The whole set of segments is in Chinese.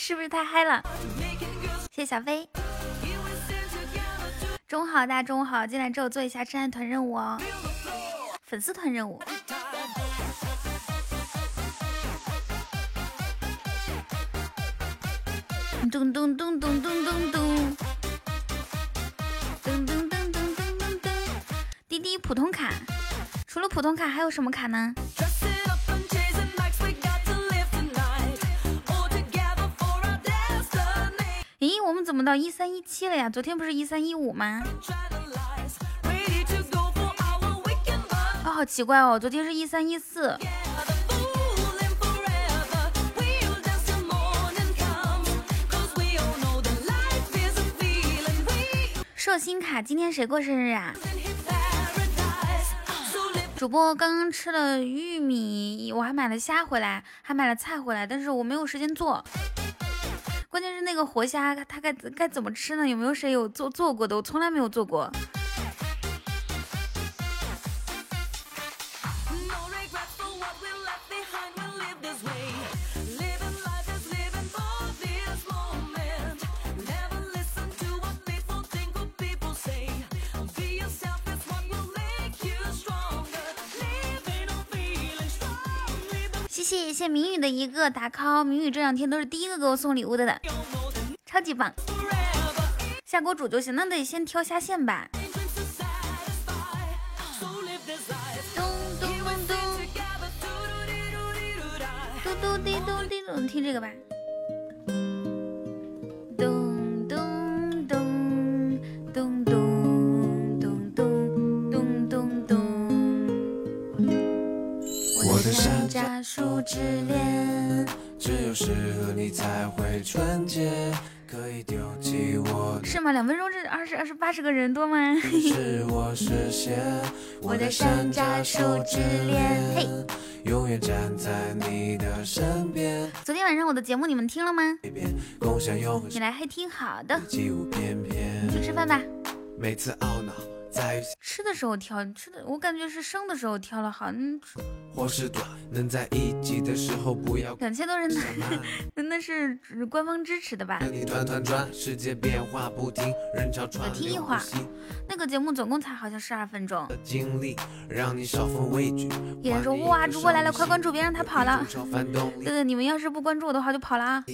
是不是太嗨了？谢谢小飞。中午好，大家中午好。进来之后做一下真爱团任务哦，粉丝团任务。咚咚咚咚咚咚咚，咚咚咚咚咚咚咚。滴滴普通卡，除了普通卡还有什么卡呢？咦，我们怎么到一三一七了呀？昨天不是一三一五吗？啊，好奇怪哦，昨天是一三一四。寿星卡，今天谁过生日啊？主播刚刚吃了玉米，我还买了虾回来，还买了菜回来，但是我没有时间做。关键是那个活虾，它该该怎么吃呢？有没有谁有做做过的？我从来没有做过。谢谢明宇的一个打 call，明宇这两天都是第一个给我送礼物的的，超级棒！下锅煮就行，那得先挑虾线吧。咚咚咚咚咚滴咚滴咚，听这个吧。家树之恋，只有适合你才会纯洁。可以丢弃我。是吗？两分钟这二十二十八十个人多吗？是我实现 我的山楂树之恋，嘿，永远站在你的身边。昨天晚上我的节目你们听了吗？你来还挺好的。去吃饭吧。每次懊恼。吃的时候挑，吃的我感觉是生的时候挑了好。嗯。或是短，能在一起的时候不要两千多人呢，那是官方支持的吧？我听一会儿，那个节目总共才好像十二分钟。有人说哇，主播来了，快关注，别让他跑了。哥哥，你们要是不关注我的话，就跑了啊。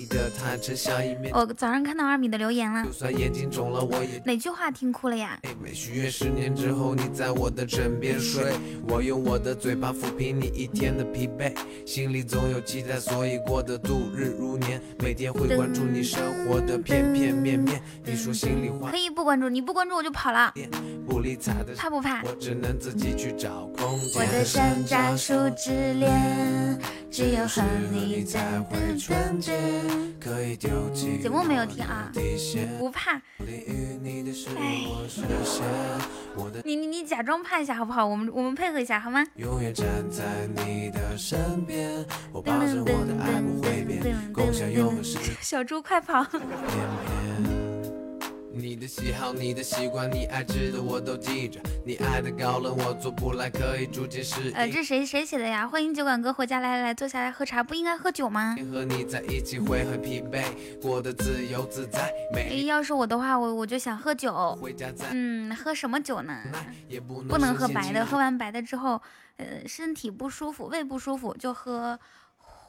我早上看到二米的留言了，哪句话听哭了呀？十年之后，你在我的枕边睡，我用我的嘴巴抚平你一天的疲惫，心里总有期待，所以过得度日如年。每天会关注你生活的片片面面，你说心里话可以不关注，你不关注我就跑了。不理睬的怕不怕？我只能自己去找空间。我的山楂树之恋，只有和你才会纯洁。可以丢弃节目没有听啊？不怕。哎。你你你假装怕一下好不好？我们我们配合一下好吗？永远站在你的身边，我保证我的爱不会变。共享永恒时小猪快跑！你的喜好，你的习惯，你爱吃的我都记着。你爱的高冷我做不来，可以逐渐适应。呃，这谁谁写的呀？欢迎酒馆哥回家，来来来，坐下来喝茶，不应该喝酒吗？和你在一起会很疲惫，过得自由自在。哎，要是我的话，我我就想喝酒。嗯，喝什么酒呢？不能喝白的，喝完白的之后，呃，身体不舒服，胃不舒服，就喝。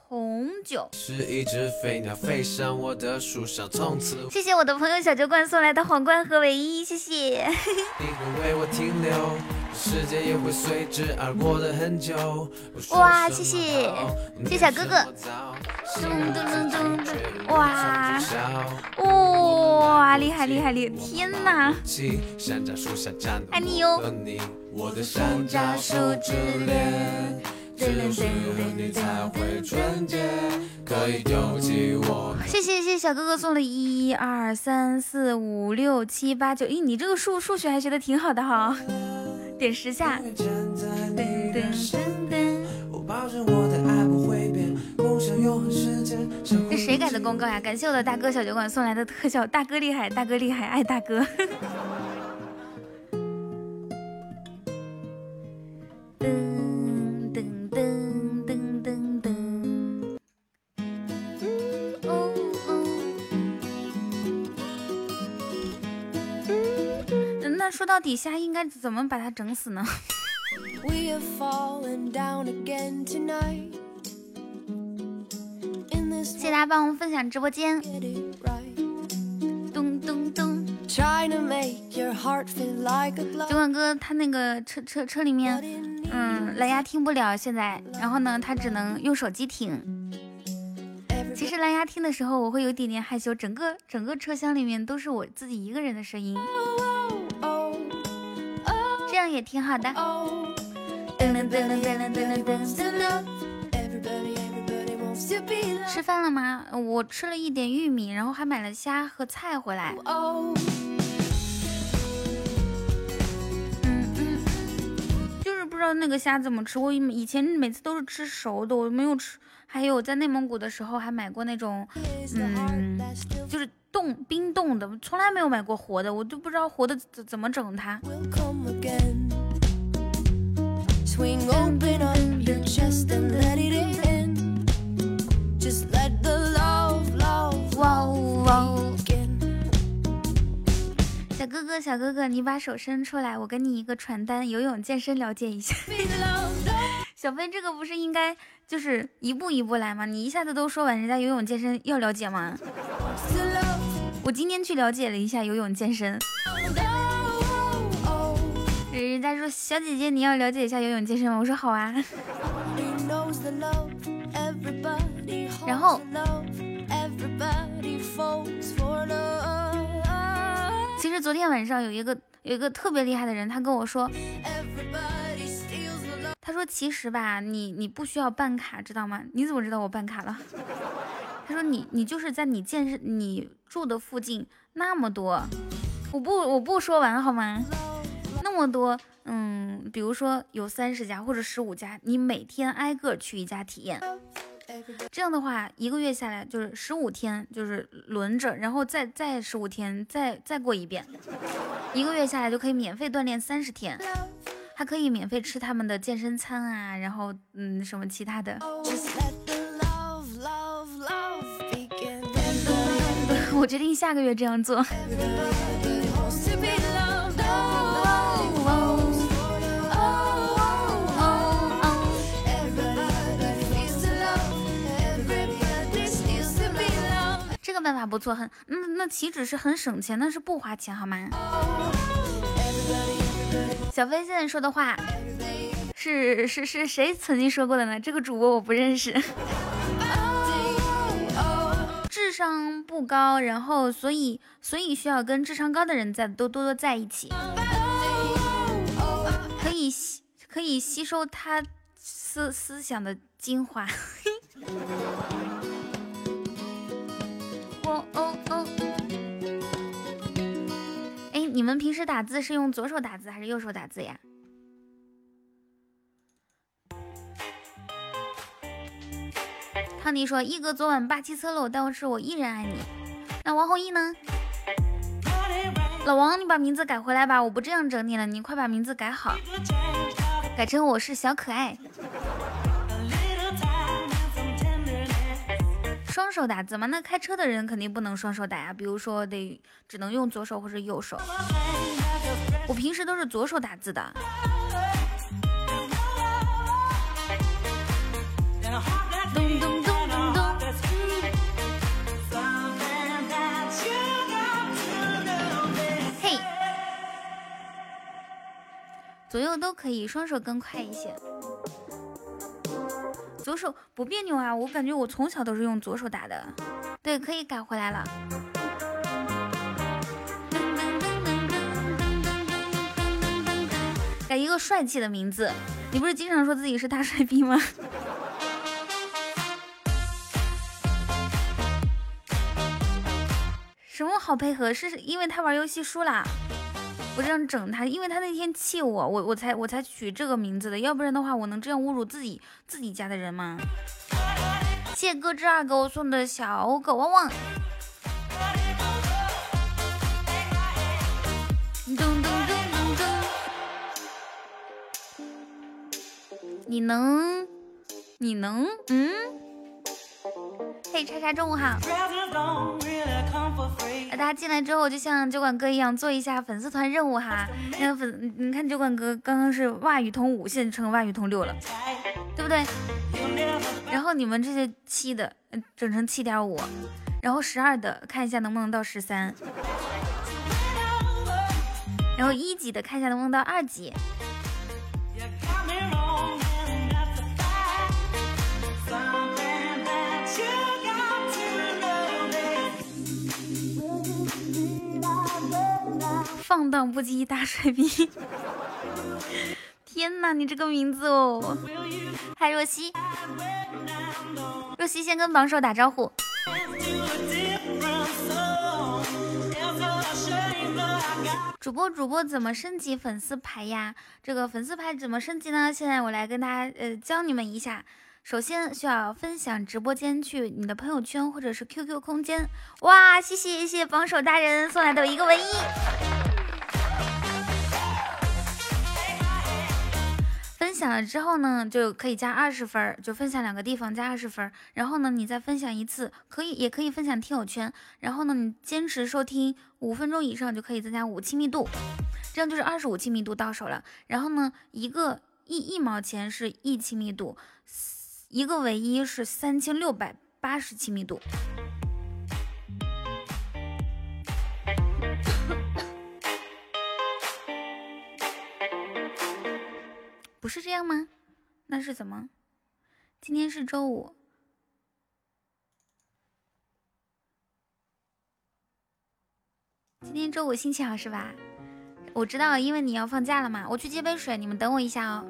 红酒。谢谢我的朋友小酒馆送来的皇冠和唯一，谢谢。哇，谢谢，谢谢小哥哥。咚咚咚咚咚，哇，哇，厉害厉害厉害！天哪，爱你哟。谢谢谢谢小哥哥送了一二三四五六七八九，咦，你这个数数学还学的挺好的哈，点十下。这谁改的公告呀？感谢我的大哥小酒馆送来的特效，大哥厉害，大哥厉害，爱大哥。说到底下应该怎么把它整死呢？谢谢大家帮我们分享直播间。咚咚咚！酒馆哥他那个车车车里面，嗯，蓝牙听不了现在，然后呢，他只能用手机听。其实蓝牙听的时候，我会有点点害羞，整个整个车厢里面都是我自己一个人的声音，这也挺好的。吃饭了吗？我吃了一点玉米，然后还买了虾和菜回来。嗯嗯，就是不知道那个虾怎么吃。我以前每次都是吃熟的，我没有吃。还有在内蒙古的时候还买过那种，嗯，就是冻冰冻的，从来没有买过活的，我都不知道活的怎怎么整它。小哥哥，小哥哥，你把手伸出来，我给你一个传单，游泳健身了解一下。小飞，这个不是应该就是一步一步来吗？你一下子都说完，人家游泳健身要了解吗？我今天去了解了一下游泳健身，人家说小姐姐你要了解一下游泳健身吗？我说好啊。然后。其实昨天晚上有一个有一个特别厉害的人，他跟我说，他说其实吧，你你不需要办卡，知道吗？你怎么知道我办卡了？他说你你就是在你健身你住的附近那么多，我不我不说完好吗？那么多，嗯，比如说有三十家或者十五家，你每天挨个去一家体验。这样的话，一个月下来就是十五天，就是轮着，然后再再十五天，再再过一遍，一个月下来就可以免费锻炼三十天，还可以免费吃他们的健身餐啊，然后嗯什么其他的。我决定下个月这样做。这个办法不错，很那那岂止是很省钱，那是不花钱好吗？小飞现在说的话是是是谁曾经说过的呢？这个主播我不认识，智商不高，然后所以所以需要跟智商高的人在多多多在一起，可以吸可以吸收他思思想的精华。哦哦哦！哎，你们平时打字是用左手打字还是右手打字呀？康迪说：“一哥昨晚霸气侧漏，但是我依然爱你。”那王弘毅呢？老王，你把名字改回来吧，我不这样整你了，你快把名字改好，改成我是小可爱。双手打字吗？那开车的人肯定不能双手打呀，比如说得只能用左手或者右手。我平时都是左手打字的。左右都可以，双手更快一些。左手不别扭啊，我感觉我从小都是用左手打的。对，可以改回来了。改一个帅气的名字，你不是经常说自己是大帅逼吗？什么好配合？是因为他玩游戏输了？我这样整他，因为他那天气我，我我才我才取这个名字的，要不然的话，我能这样侮辱自己自己家的人吗？谢哥之二给我送的小狗汪汪。咚咚咚咚咚。你能？你能？嗯？嘿，叉叉，中午好。大家进来之后，就像酒馆哥一样，做一下粉丝团任务哈。那个粉，你看酒馆哥刚刚是袜语通五，现在成袜语通六了，对不对？然后你们这些七的，整成七点五，然后十二的，看一下能不能到十三。然后一级的，看一下能不能到二级。放荡不羁大帅逼！天哪，你这个名字哦！嗨，若曦，若曦先跟榜首打招呼。主播主播怎么升级粉丝牌呀？这个粉丝牌怎么升级呢？现在我来跟大家呃教你们一下。首先需要分享直播间去你的朋友圈或者是 QQ 空间。哇，谢谢谢谢榜首大人送来的一个唯一。分享了之后呢，就可以加二十分，就分享两个地方加二十分。然后呢，你再分享一次，可以也可以分享听友圈。然后呢，你坚持收听。五分钟以上就可以增加五亲密度，这样就是二十五亲密度到手了。然后呢，一个一一毛钱是一亲密度，一个唯一是三千六百八十亲密度。不是这样吗？那是怎么？今天是周五。今天周五心情好是吧？我知道，因为你要放假了嘛。我去接杯水，你们等我一下哦。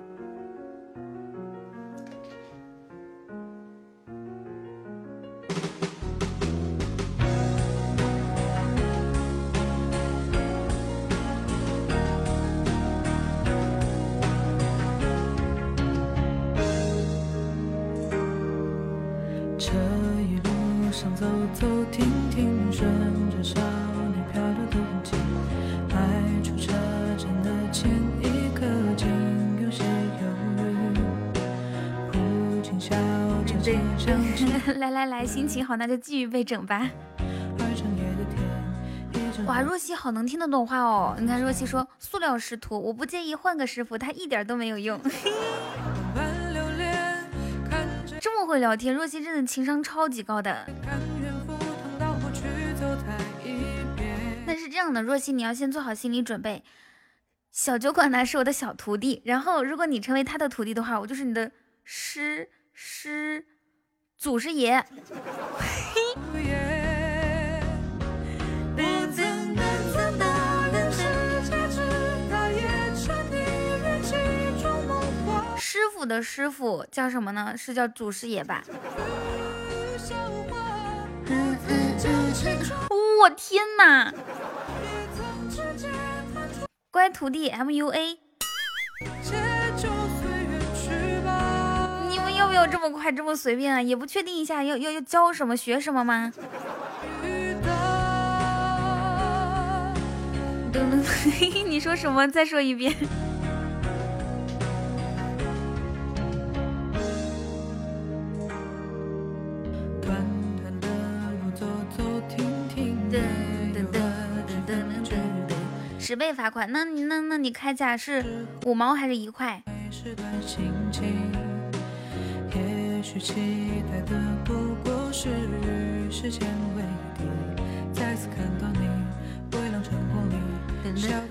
心情好，那就继续被整吧。哇，若曦好能听得懂话哦！你看若曦说塑料师徒，我不介意换个师傅，他一点都没有用。这么会聊天，若曦真的情商超级高的。那是这样的，若曦，你要先做好心理准备。小酒馆呢是我的小徒弟，然后如果你成为他的徒弟的话，我就是你的师师祖师爷。师傅的师傅叫什么呢？是叫祖师爷吧？我天哪！乖徒弟，M U A 要这么快这么随便啊？也不确定一下要要要教什么学什么吗？你说什么？再说一遍。十倍罚款，那那那你开价是五毛还是一块？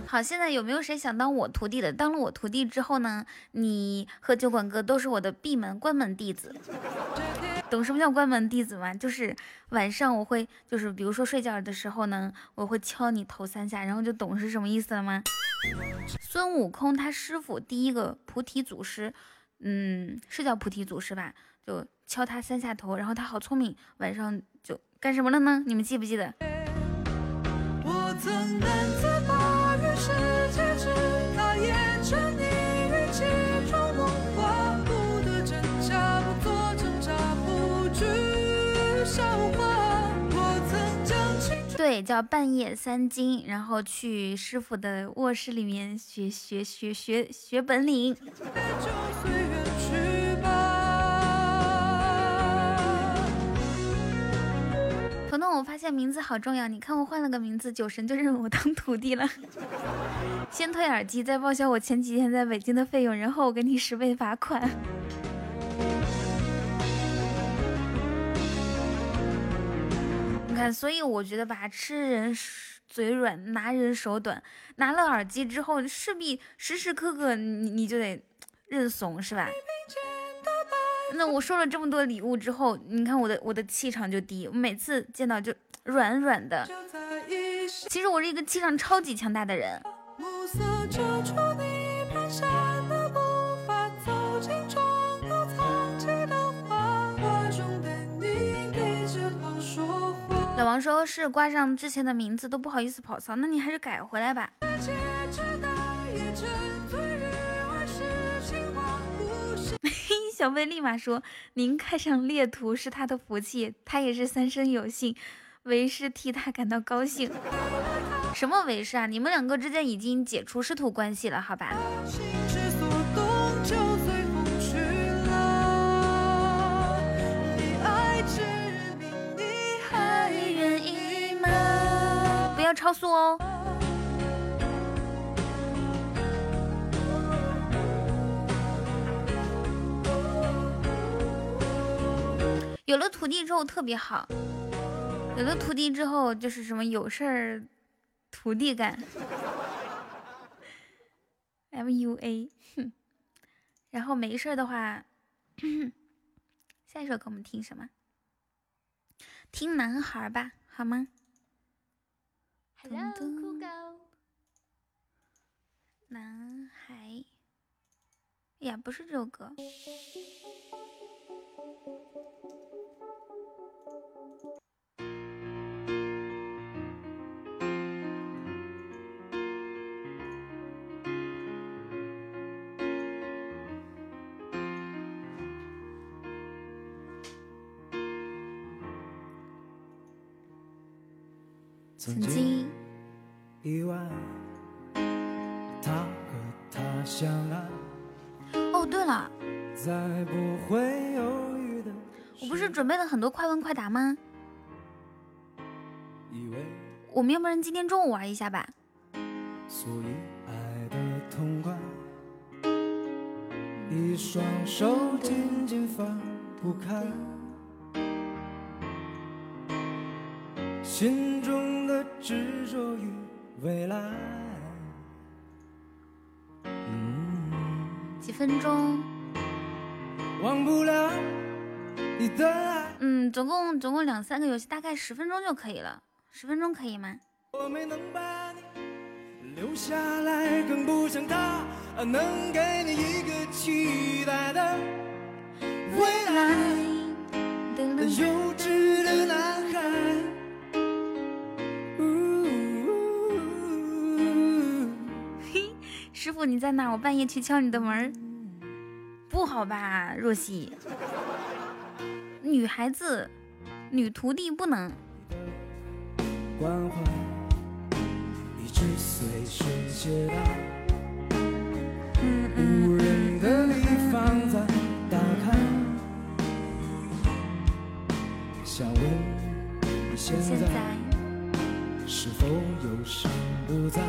好，现在有没有谁想当我徒弟的？当了我徒弟之后呢，你和酒馆哥都是我的闭门关门弟子。懂什么叫关门弟子吗？就是晚上我会，就是比如说睡觉的时候呢，我会敲你头三下，然后就懂是什么意思了吗？孙悟空他师傅第一个菩提祖师，嗯，是叫菩提祖师吧？就敲他三下头然后他好聪明晚上就干什么了呢？你们记不记得？我曾难自拔于世界之大其中梦话不得真假不做挣扎不惧笑话。我曾将青春对叫半夜三更然后去师傅的卧室里面学学学学学本领。彤彤，我发现名字好重要，你看我换了个名字，酒神就认我当徒弟了。先退耳机，再报销我前几天在北京的费用，然后我给你十倍罚款。你看，所以我觉得吧，吃人嘴软，拿人手短。拿了耳机之后，势必时时刻刻你你就得认怂，是吧？那我收了这么多礼物之后，你看我的我的气场就低，我每次见到就软软的。其实我是一个气场超级强大的人。老王说是挂上之前的名字都不好意思跑骚，那你还是改回来吧。小贝立马说：“您看上猎图是他的福气，他也是三生有幸，为师替他感到高兴。什么为师啊？你们两个之间已经解除师徒关系了，好吧？”不要超速哦！有了徒弟之后特别好，有了徒弟之后就是什么有事儿徒弟干，MUA，哼，然后没事儿的话，下一首歌我们听什么？听男孩吧，好吗？酷狗，男孩，呀，不是这首歌。曾经意外，他和她相爱，哦，对了，我不是准备了很多快问快答吗？我们要不然今天中午玩一下吧？所以爱的痛快一双手紧紧放不开，心中的。执着与未来。几分钟？忘不了你的爱。嗯，总共总共两三个游戏，大概十分钟就可以了。十分钟可以吗？我没能把你留下来，更不像他能给你一个期待的未来。幼稚的男孩。师傅你在哪？我半夜去敲你的门，不好吧，若曦？女孩子，女徒弟不能。现在是否不在？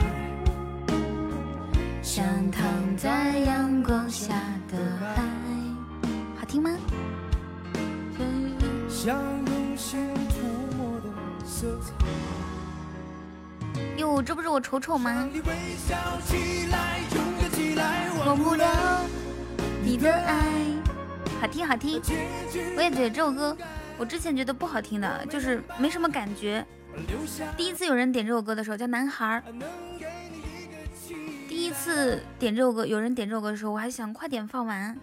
像躺在阳光下的海，好听吗？哟，这不是我丑丑吗？忘不了你的爱，好听好听。我也觉得这首歌，我之前觉得不好听的，就是没什么感觉。第一次有人点这首歌的时候，叫男孩。第一次点这首歌，有人点这首歌的时候，我还想快点放完。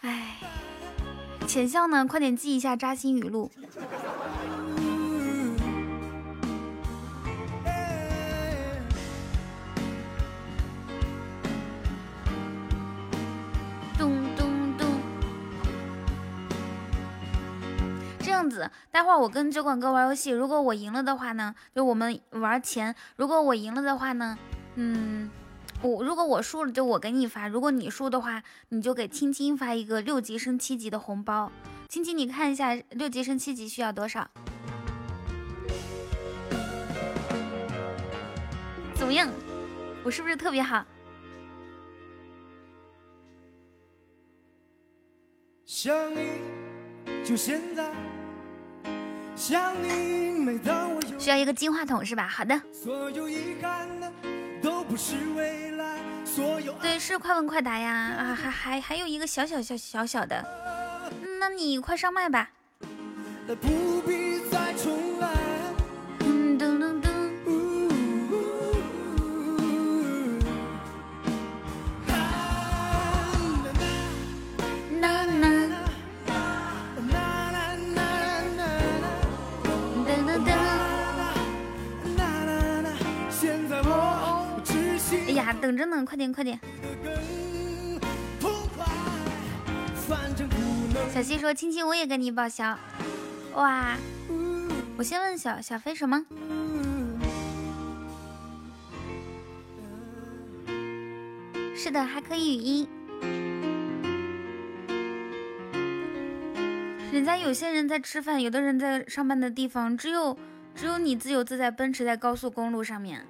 唉，浅笑呢？快点记一下扎心语录。咚咚咚！这样子，待会儿我跟酒馆哥玩游戏，如果我赢了的话呢，就我们玩钱。如果我赢了的话呢，嗯，我如果我输了，就我给你发；如果你输的话，你就给青青发一个六级升七级的红包。青青，你看一下六级升七级需要多少？怎么样？我是不是特别好？想你，就现在。想你，每当我需要一个金话筒是吧？好的。对，是快问快答呀！啊，还还还有一个小小小小小的，那你快上麦吧。不必再重等着呢，快点快点！小西说：“亲亲，我也跟你报销。”哇！我先问小小飞什么？是的，还可以语音。人家有些人在吃饭，有的人在上班的地方，只有只有你自由自在奔驰在高速公路上面。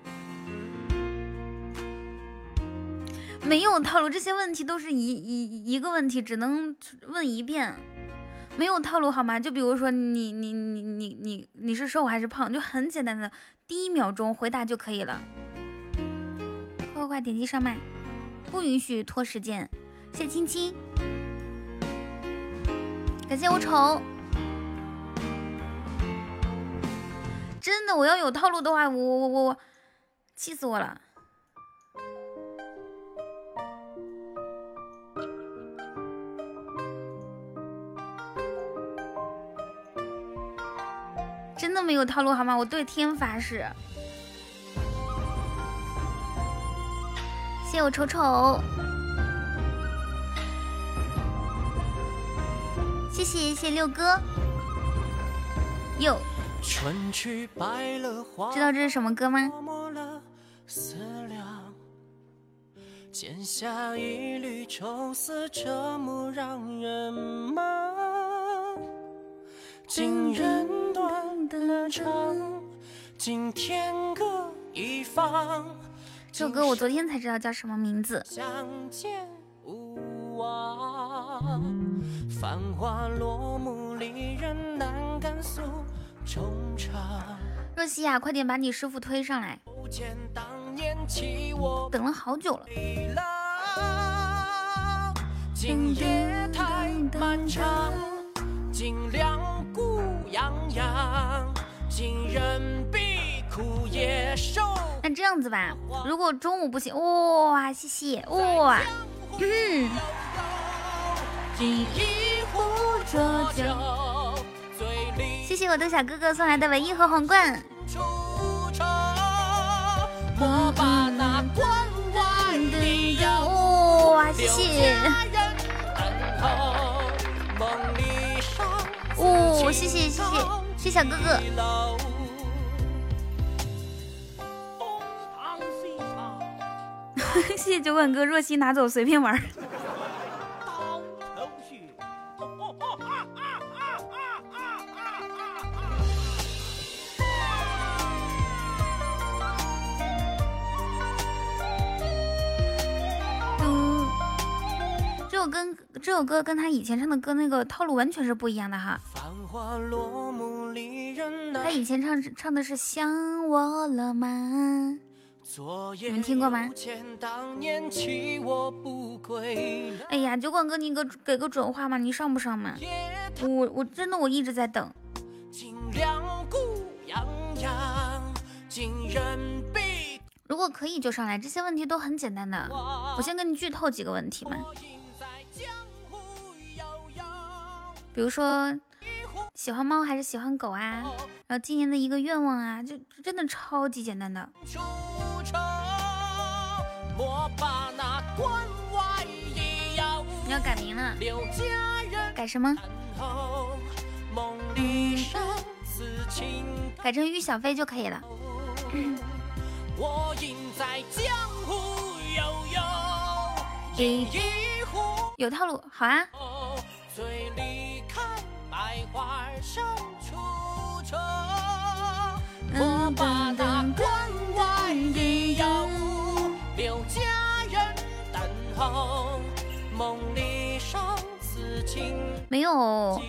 没有套路，这些问题都是一一一个问题，只能问一遍，没有套路好吗？就比如说你你你你你你是瘦还是胖，就很简单的，第一秒钟回答就可以了。快快快，点击上麦，不允许拖时间。谢青青，感谢我丑。真的，我要有套路的话，我我我我，气死我了。真的没有套路好吗？我对天发誓。谢我丑丑，谢谢谢六哥。哟，知道这是什么歌吗？尽人断了肠，今天各一方。这首歌我昨天才知道叫什么名字。相见无望，繁华落幕，离人难敢诉衷肠。若曦呀，快点把你师傅推上来。等了好久了。今夜太漫长，尽量。那这样子吧，如果中午不行，哇，谢谢哇，嗯，谢谢我的小哥哥送来的唯一和皇冠。哇，谢谢。哦，谢谢谢谢谢小哥哥，谢谢酒馆哥，若曦拿走随便玩。首歌跟他以前唱的歌那个套路完全是不一样的哈。他以前唱唱的是想我了吗？你们听过吗？哎呀，酒馆哥，你给给个准话嘛？你上不上嘛？我我真的我一直在等。如果可以就上来，这些问题都很简单的。我先跟你剧透几个问题嘛。比如说，喜欢猫还是喜欢狗啊？然后今年的一个愿望啊，就真的超级简单的。你要改名了，改什么？改成于小飞就可以了。有套路，好啊。没有。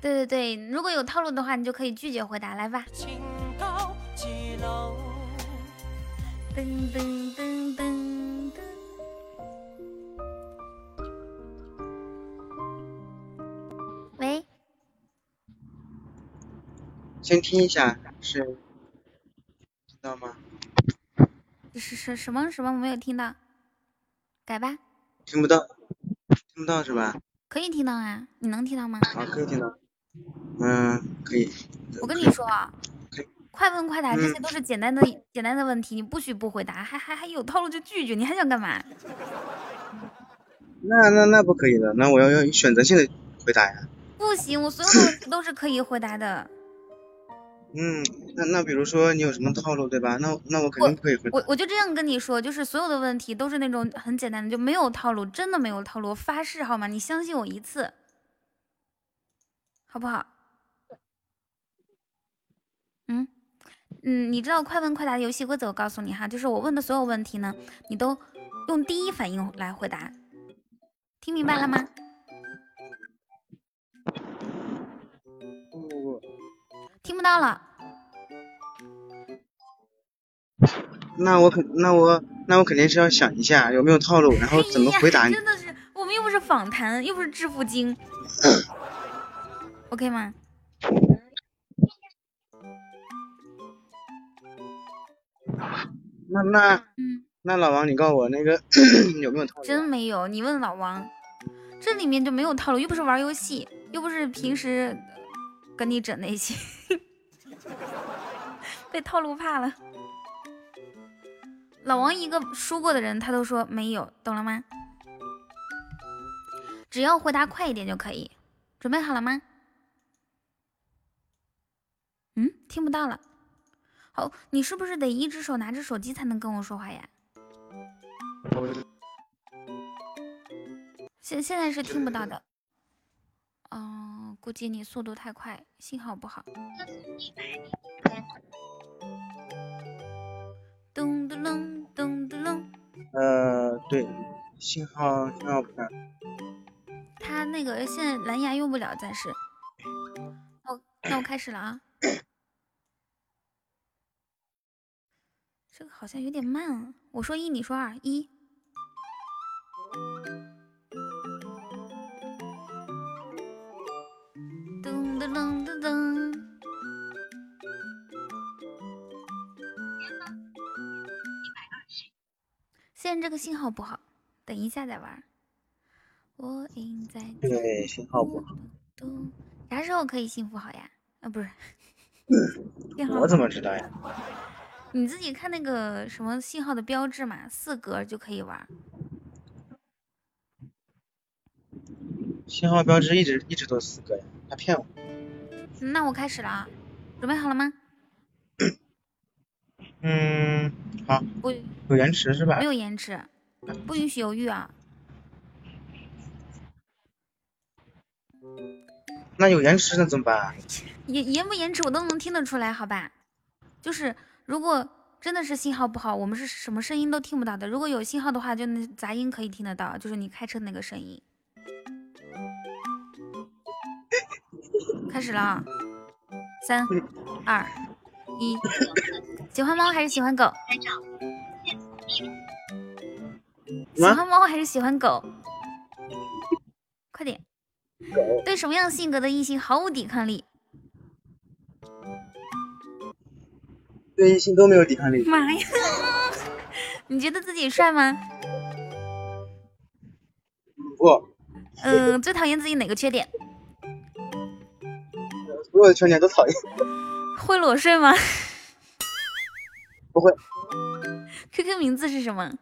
对对对，如果有套路的话，你就可以拒绝回答，来吧。噔噔噔噔噔。喂。先听一下，是知道吗？是是什么什么？我没有听到，改吧。听不到，听不到是吧？可以听到啊，你能听到吗？好，可以听到。嗯，可以。我跟你说啊，快问快答，这些都是简单的简单的问题，你不许不回答，还还还有套路就拒绝，你还想干嘛？那那那不可以的，那我要要选择性的回答呀。不行，我所有的问题都是可以回答的。嗯，那那比如说你有什么套路对吧？那那我肯定可以回答。我我就这样跟你说，就是所有的问题都是那种很简单的，就没有套路，真的没有套路，发誓好吗？你相信我一次，好不好？嗯嗯，你知道快问快答的游戏规则？我告诉你哈，就是我问的所有问题呢，你都用第一反应来回答，听明白了吗？听不到了，那我肯那我那我肯定是要想一下有没有套路，然后怎么回答你。真的是，我们又不是访谈，又不是致富经，OK 吗？那那嗯，那老王，你告诉我那个 有没有套路？真没有，你问老王，这里面就没有套路，又不是玩游戏，又不是平时。跟你整那些，被套路怕了。老王一个输过的人，他都说没有，懂了吗？只要回答快一点就可以。准备好了吗？嗯，听不到了。好，你是不是得一只手拿着手机才能跟我说话呀？现现在是听不到的。哦，估计你速度太快，信号不好。咚咚咚咚咚咚。呃，对，信号信号不太。他那个现在蓝牙用不了，暂时。哦，那我开始了啊。这个好像有点慢啊，我说一，你说二，一。噔噔噔！现在这个信号不好，等一下再玩。我应在对信号不好。啥时候可以幸福好呀？啊，不是。我怎么知道呀？你自己看那个什么信号的标志嘛，四格就可以玩。信号标志一直一直都四格呀，他骗我。那我开始了啊，准备好了吗？嗯，好。不，有延迟是吧？没有延迟，不允许犹豫啊。那有延迟那怎么办？延延不延迟我都能听得出来，好吧？就是如果真的是信号不好，我们是什么声音都听不到的。如果有信号的话，就那杂音可以听得到，就是你开车那个声音。开始了，三、二、一，喜欢猫还是喜欢狗？喜欢猫还是喜欢狗？快点！对什么样性格的异性毫无抵抗力？对异性都没有抵抗力。妈呀！你觉得自己帅吗？不。嗯，最讨厌自己哪个缺点？所有的缺点都讨厌。会裸睡吗？不会。QQ 名字是什么？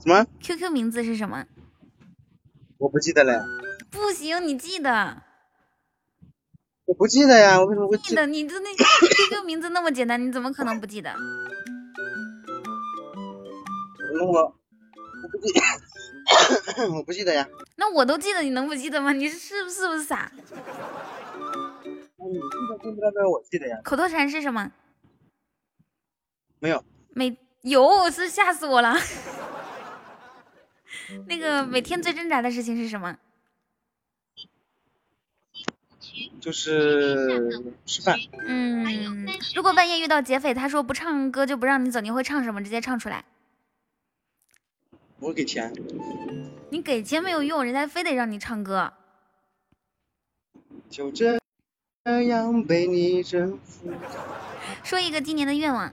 什么？QQ 名字是什么？我不记得了。不行，你记得。我不记得呀，我为什么会记得？你的那 QQ 名字那么简单，你怎么可能不记得？那我我不记，我不记得呀。那我都记得，你能不记得吗？你是不是不是傻？口头禅是什么？没有。没有，是吓死我了。那个每天最挣扎的事情是什么？就是吃饭。嗯，如果半夜遇到劫匪，他说不唱歌就不让你走，你会唱什么？直接唱出来。我给钱。你给钱没有用，人家非得让你唱歌。就这样被你征服。说一个今年的愿望。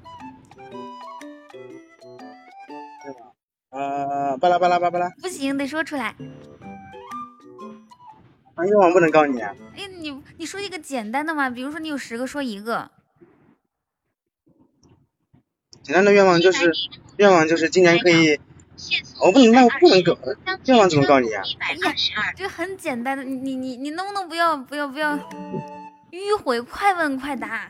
啊，巴拉巴拉巴拉。不行，得说出来。愿望不能告诉你。哎，你你说一个简单的嘛，比如说你有十个，说一个。简单的愿望就是，愿望就是今年可以。我不能，那我不能告。愿望怎么告你啊？这很简单的，你你你你能不能不要不要不要迂回，快问快答。啊。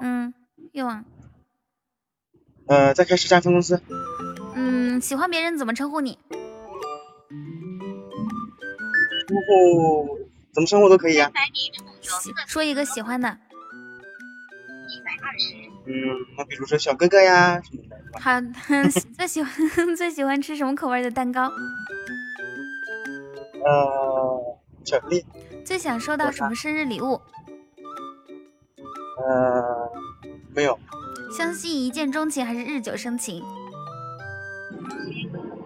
嗯，愿望。呃，再开十家分公司。嗯，喜欢别人怎么称呼你？称呼怎么称呼都可以啊。说一个喜欢的。嗯，那比如说小哥哥呀什么的。好，最喜欢 最喜欢吃什么口味的蛋糕？呃，巧克力。最想收到什么生日礼物？呃，没有。相信一见钟情还是日久生情？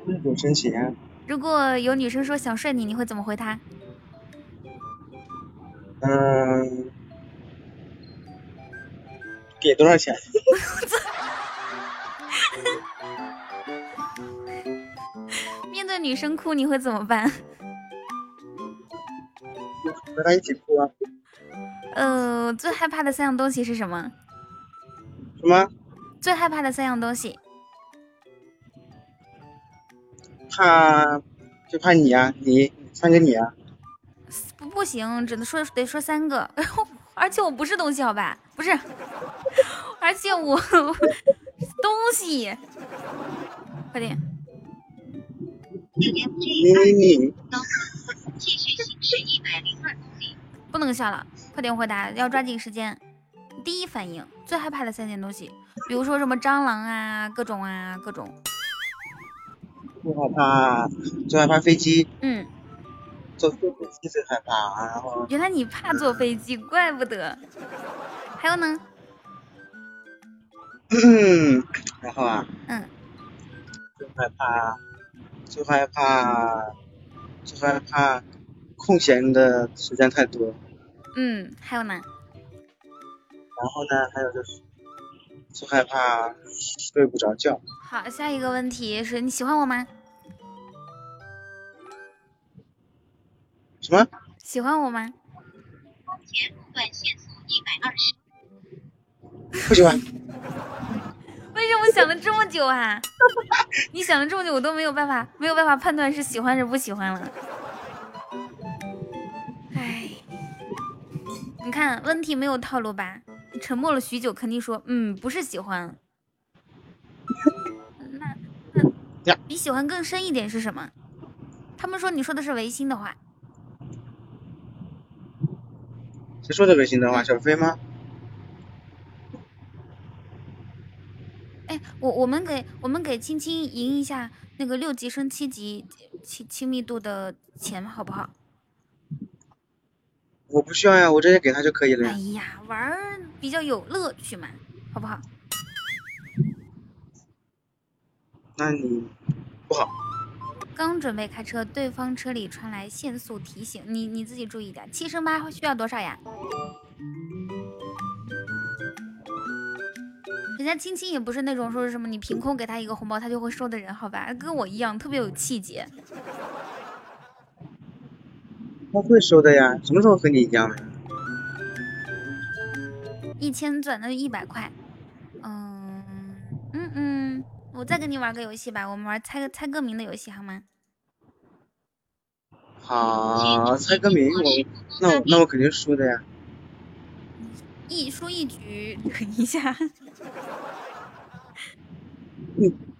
日久生情。如果有女生说想睡你，你会怎么回她？嗯，给多少钱？面对女生哭，你会怎么办？和他一起哭啊。呃，最害怕的三样东西是什么？什么？最害怕的三样东西？怕，就怕你啊，你三个你啊。不不行，只能说得说三个，而且我不是东西，好吧？不是，而且我东西，快点。不能笑了，快点回答，要抓紧时间。第一反应最害怕的三件东西，比如说什么蟑螂啊，各种啊，各种。最害怕，最害怕飞机。嗯。坐飞机最害怕，然后。原来你怕坐飞机，怪不得。还有呢？嗯，然后啊。嗯。最害怕，最害怕，最害怕空闲的时间太多。嗯，还有呢？然后呢，还有就是，就害怕睡不着觉。好，下一个问题是你喜欢我吗？什么？喜欢我吗？短线速一百二十。不喜欢。为什么想了这么久啊？你想了这么久，我都没有办法，没有办法判断是喜欢是不喜欢了。你看问题没有套路吧？沉默了许久，肯定说：“嗯，不是喜欢。”那那比喜欢更深一点是什么？他们说你说的是违心的话。谁说的违心的话？小飞吗？哎，我我们给我们给青青赢一下那个六级升七级亲亲密度的钱，好不好？我不需要呀，我直接给他就可以了。哎呀，玩儿比较有乐趣嘛，好不好？那你不好。刚准备开车，对方车里传来限速提醒，你你自己注意点。七升八需要多少呀？人家青青也不是那种说是什么你凭空给他一个红包他就会收的人，好吧？跟我一样，特别有气节。他会收的呀，什么时候和你一样了？一千转那就一百块，嗯嗯嗯，我再跟你玩个游戏吧，我们玩猜个猜歌名的游戏好吗？好，猜歌名我，那我那我肯定输的呀。一输一局，等一下。嗯。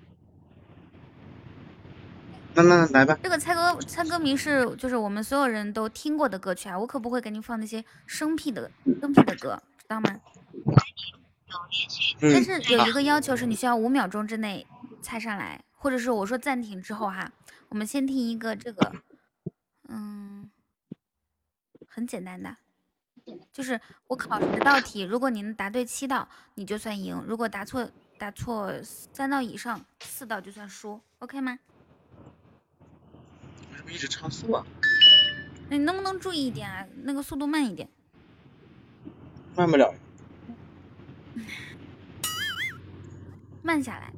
那那来吧。这个猜歌猜歌名是就是我们所有人都听过的歌曲啊，我可不会给你放那些生僻的生僻的歌，知道吗？但是有一个要求是你需要五秒钟之内猜上来，或者是我说暂停之后哈，我们先听一个这个，嗯，很简单的，就是我考十道题，如果你能答对七道，你就算赢；如果答错答错三道以上，四道就算输，OK 吗？为什么一直超速啊？那你能不能注意一点啊？那个速度慢一点。慢不了。慢下来，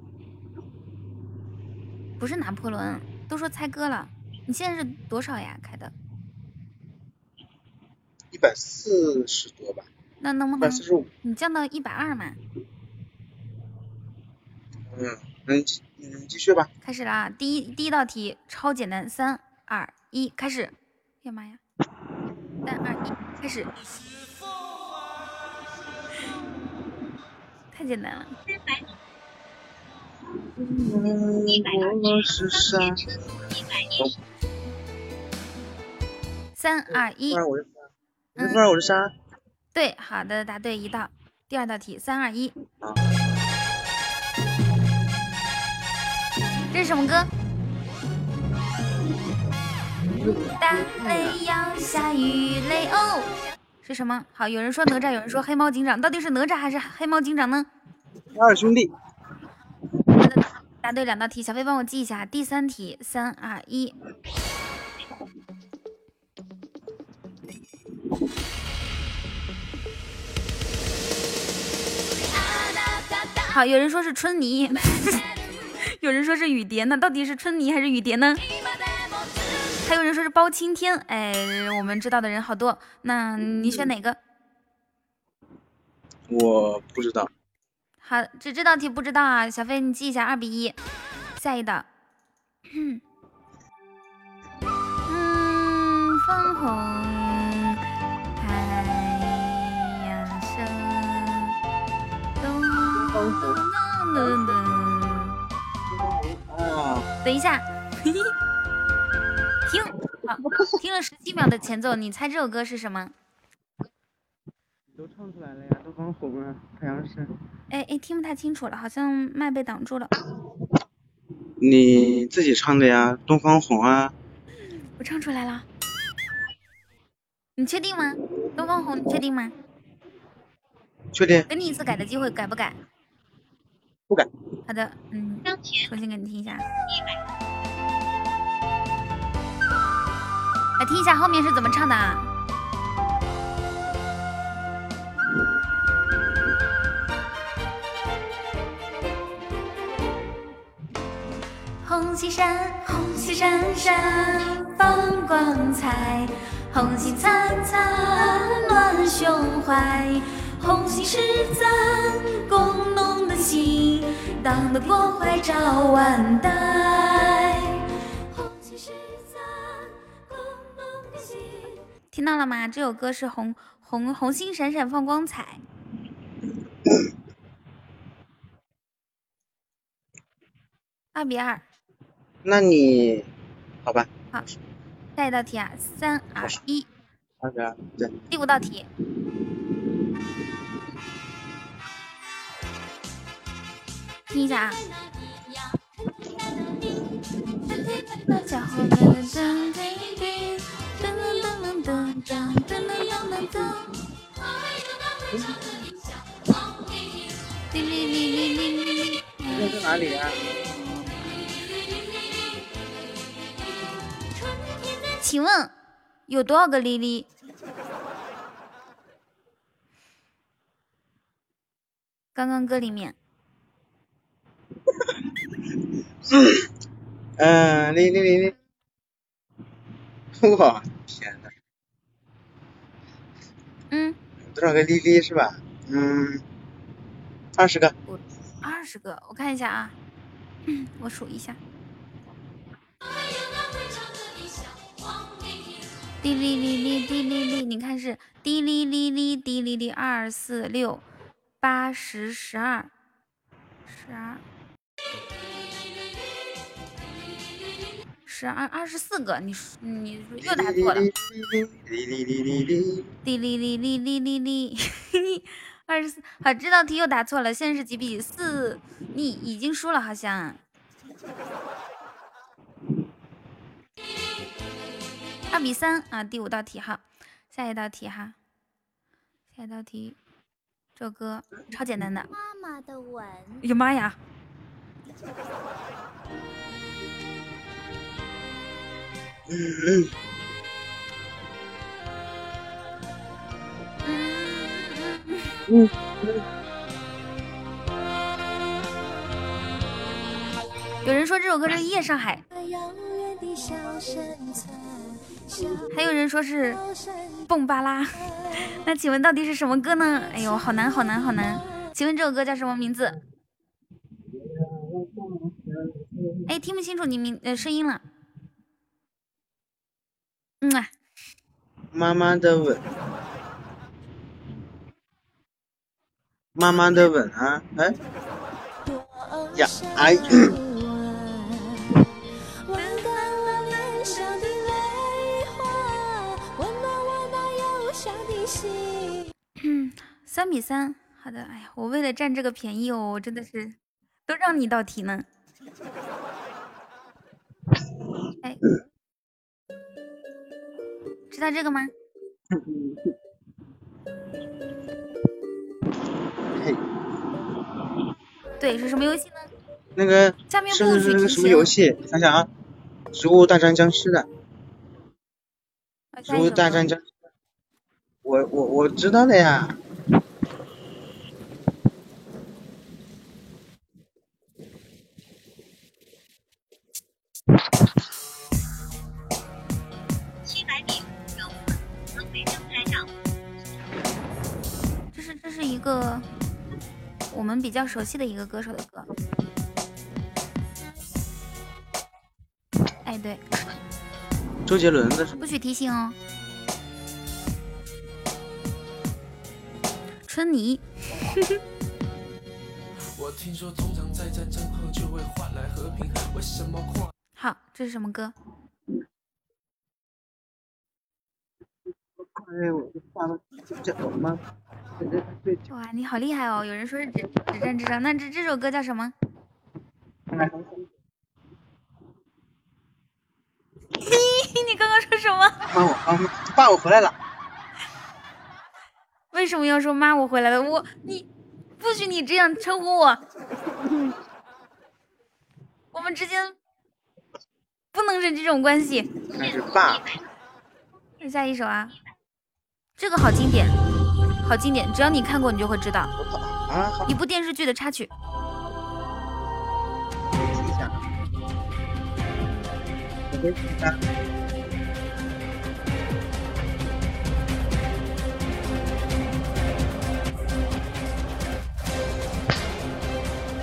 不是拿破仑，都说猜歌了。你现在是多少呀？开的？一百四十多吧。那能不能？四十五。你降到一百二嘛？嗯，那你你继续吧。开始啦，第一第一道题超简单，三二一，开始。哎呀妈呀！三二一，开始。太简单了。三二一。你说我是三？对，好的，答对一道。第二道题，三二一。这是什么歌？大雷要下雨雷哦。是什么？好，有人说哪吒，有人说黑猫警长，到底是哪吒还是黑猫警长呢？二兄弟。答对两道题，小飞帮我记一下。第三题，三二一。好，有人说是春泥，有人说是雨蝶，那到底是春泥还是雨蝶呢？还有人说是包青天，哎，我们知道的人好多，那你选哪个？我不知道。好，这这道题不知道啊，小飞你记一下，二比一。下一道。嗯，枫红。等一下。听了十七秒的前奏，你猜这首歌是什么？都唱出来了呀，东方红啊，太阳升。哎哎，听不太清楚了，好像麦被挡住了。你自己唱的呀，东方红啊。我唱出来了，你确定吗？东方红，你确定吗？确定。给你一次改的机会，改不改？不改。好的，嗯，重新给你听一下。来听一下后面是怎么唱的啊？红旗闪，红旗闪闪放光彩，红星灿灿暖胸怀，红星是咱工农的心，党的关怀照万代。听到了吗？这首歌是红红红星闪闪放光彩，二比二。那你好吧。好，下一道题啊，三二一。二比二，对。第五道题，听一下啊。这是哪里啊？请问有多少个哩哩？刚刚歌里面。嗯，莉莉莉莉。哇，天呐。嗯。多少个滴滴是吧？嗯，二十个。二十个，我看一下啊，我数一下。滴哩哩哩滴哩哩，你看是滴哩哩哩滴哩哩，二四六八十十二十二十二二十四个，你你又打错了。滴哩哩哩哩滴哩哩哩哩哩哩，二十四，好，这道题又答错了。现在是几比四？你已经输了，好像。二比三啊！第五道题哈，下一道题哈，下一道题，这首歌超简单的。妈妈的吻。哎呀妈呀！嗯嗯嗯嗯有人说这首歌是《夜上海》。还有人说是蹦巴拉，那请问到底是什么歌呢？哎呦，好难，好难，好难！请问这首歌叫什么名字？哎，听不清楚你名呃声音了。嗯啊。妈妈的吻，妈妈的吻啊！哎，呀，哎。三比三，好的。哎呀，我为了占这个便宜哦，我真的是都让你道题呢。哎，知道这个吗？对，是什么游戏呢？那个是是那个什么游戏？想想啊，《植物大战僵尸》的，《植物大战僵尸》。我我我知道的呀。个我们比较熟悉的一个歌手的歌。哎，对，周杰伦的。不许提醒哦。春泥。好，这是什么歌？哇，你好厉害哦！有人说是只只战之上，那这这首歌叫什么？你刚刚说什么？妈，我爸，我回来了。为什么要说妈，我回来了？我你不许你这样称呼我。我们之间不能是这种关系。那是爸。再下一首啊，这个好经典，好经典，只要你看过，你就会知道。啊，一部电视剧的插曲。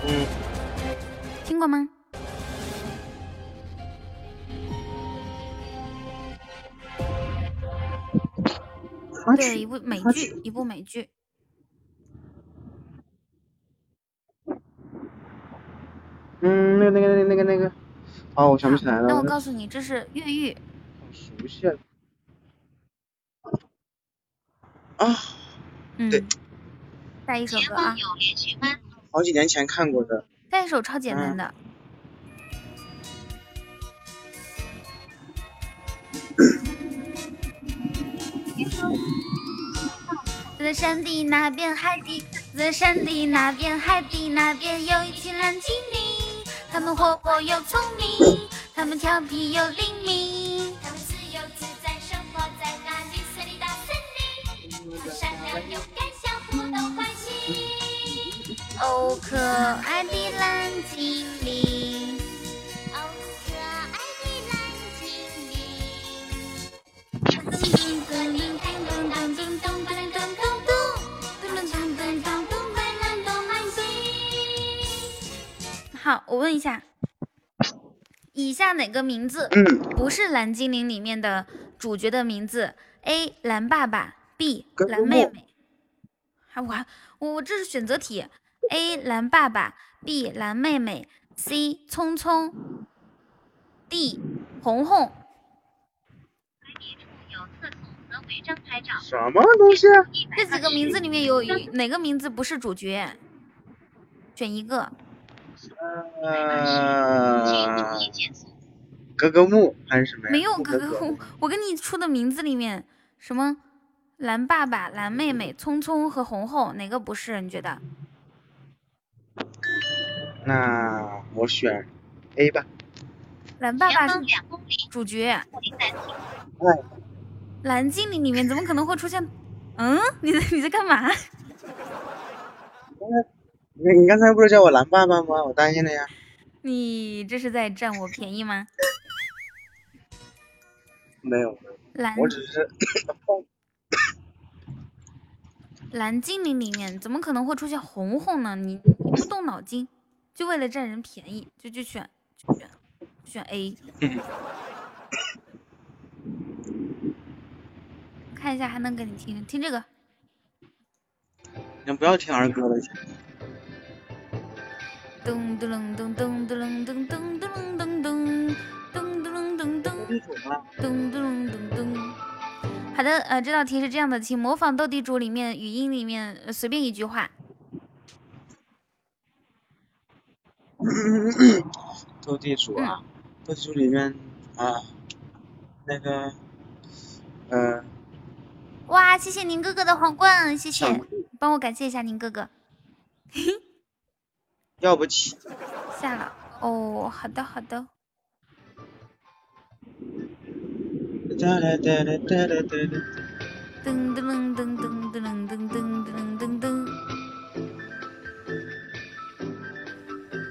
嗯，听过吗？对，一部美剧，一部美剧。嗯，那个、那个、那个、那个，哦，我想不起来了。那我告诉你，这是越狱。熟悉啊！啊，嗯，对。下一首歌啊。好几年前看过的。下一首超简单的。在山的那边，海底，在山的那边，海底那边有一群蓝精灵，他们活泼又聪明，他们调皮又灵敏，他们自由自在生活在那绿色的大森林，他们善良又敢笑，互动欢喜。哦，可爱的蓝精灵。好，我问一下，以下哪个名字不是蓝精灵里面的主角的名字：A. 蓝爸爸，B. 蓝妹妹。还我还我我这是选择题：A. 蓝爸爸，B. 蓝妹妹，C. 聪聪，D. 红红。什么东西？这几个名字里面有哪个名字不是主角？选一个。呃，格格木还是什么呀？没有格格木，我给你出的名字里面什么蓝爸爸、蓝妹妹、聪聪和红红，哪个不是？你觉得？那我选 A 吧。蓝爸爸是主角。蓝精灵里面怎么可能会出现？嗯，你在你在干嘛？你你刚才不是叫我蓝爸爸吗？我答应了呀。你这是在占我便宜吗？没有，蓝，我只是。蓝精灵里面怎么可能会出现红红呢？你你不动脑筋，就为了占人便宜，就就选就选选 A。看一下还能给你听听这个。你不要听儿歌了。噔噔噔噔噔噔噔噔噔噔噔噔噔噔噔噔噔噔噔。好的，呃，这道题是这样的，请模仿斗地主里面语音里面随便一句话。斗地主啊，斗地主里面啊，那个，呃。哇，谢谢宁哥哥的皇冠，谢谢，帮我感谢一下宁哥哥。要不起，下了哦，好的好的。噔噔噔噔噔噔噔噔噔噔噔。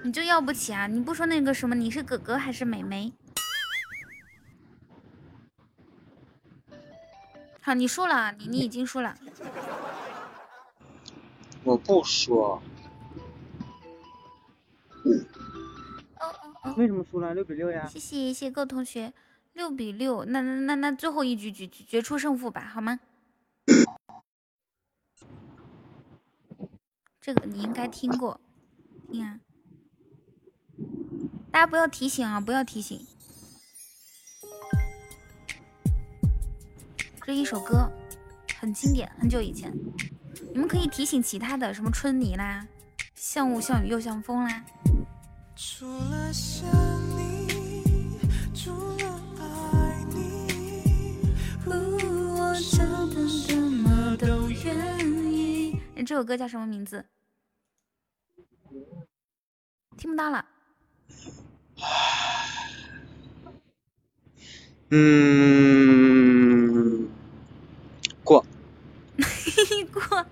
你就要不起啊？你不说那个什么，你是哥哥还是妹妹？好，你输了，你你已经输了。我不说。为什么输了？六比六呀！谢谢谢谢各同学，六比六，那那那那最后一局决决出胜负吧，好吗？这个你应该听过，听啊！大家不要提醒啊，不要提醒。这一首歌很经典，很久以前，你们可以提醒其他的，什么春泥啦，像雾像雨又像风啦。除了想你，除了爱你，我真的什么都愿意。哎，这首歌叫什么名字？听不到了。嗯，过。过。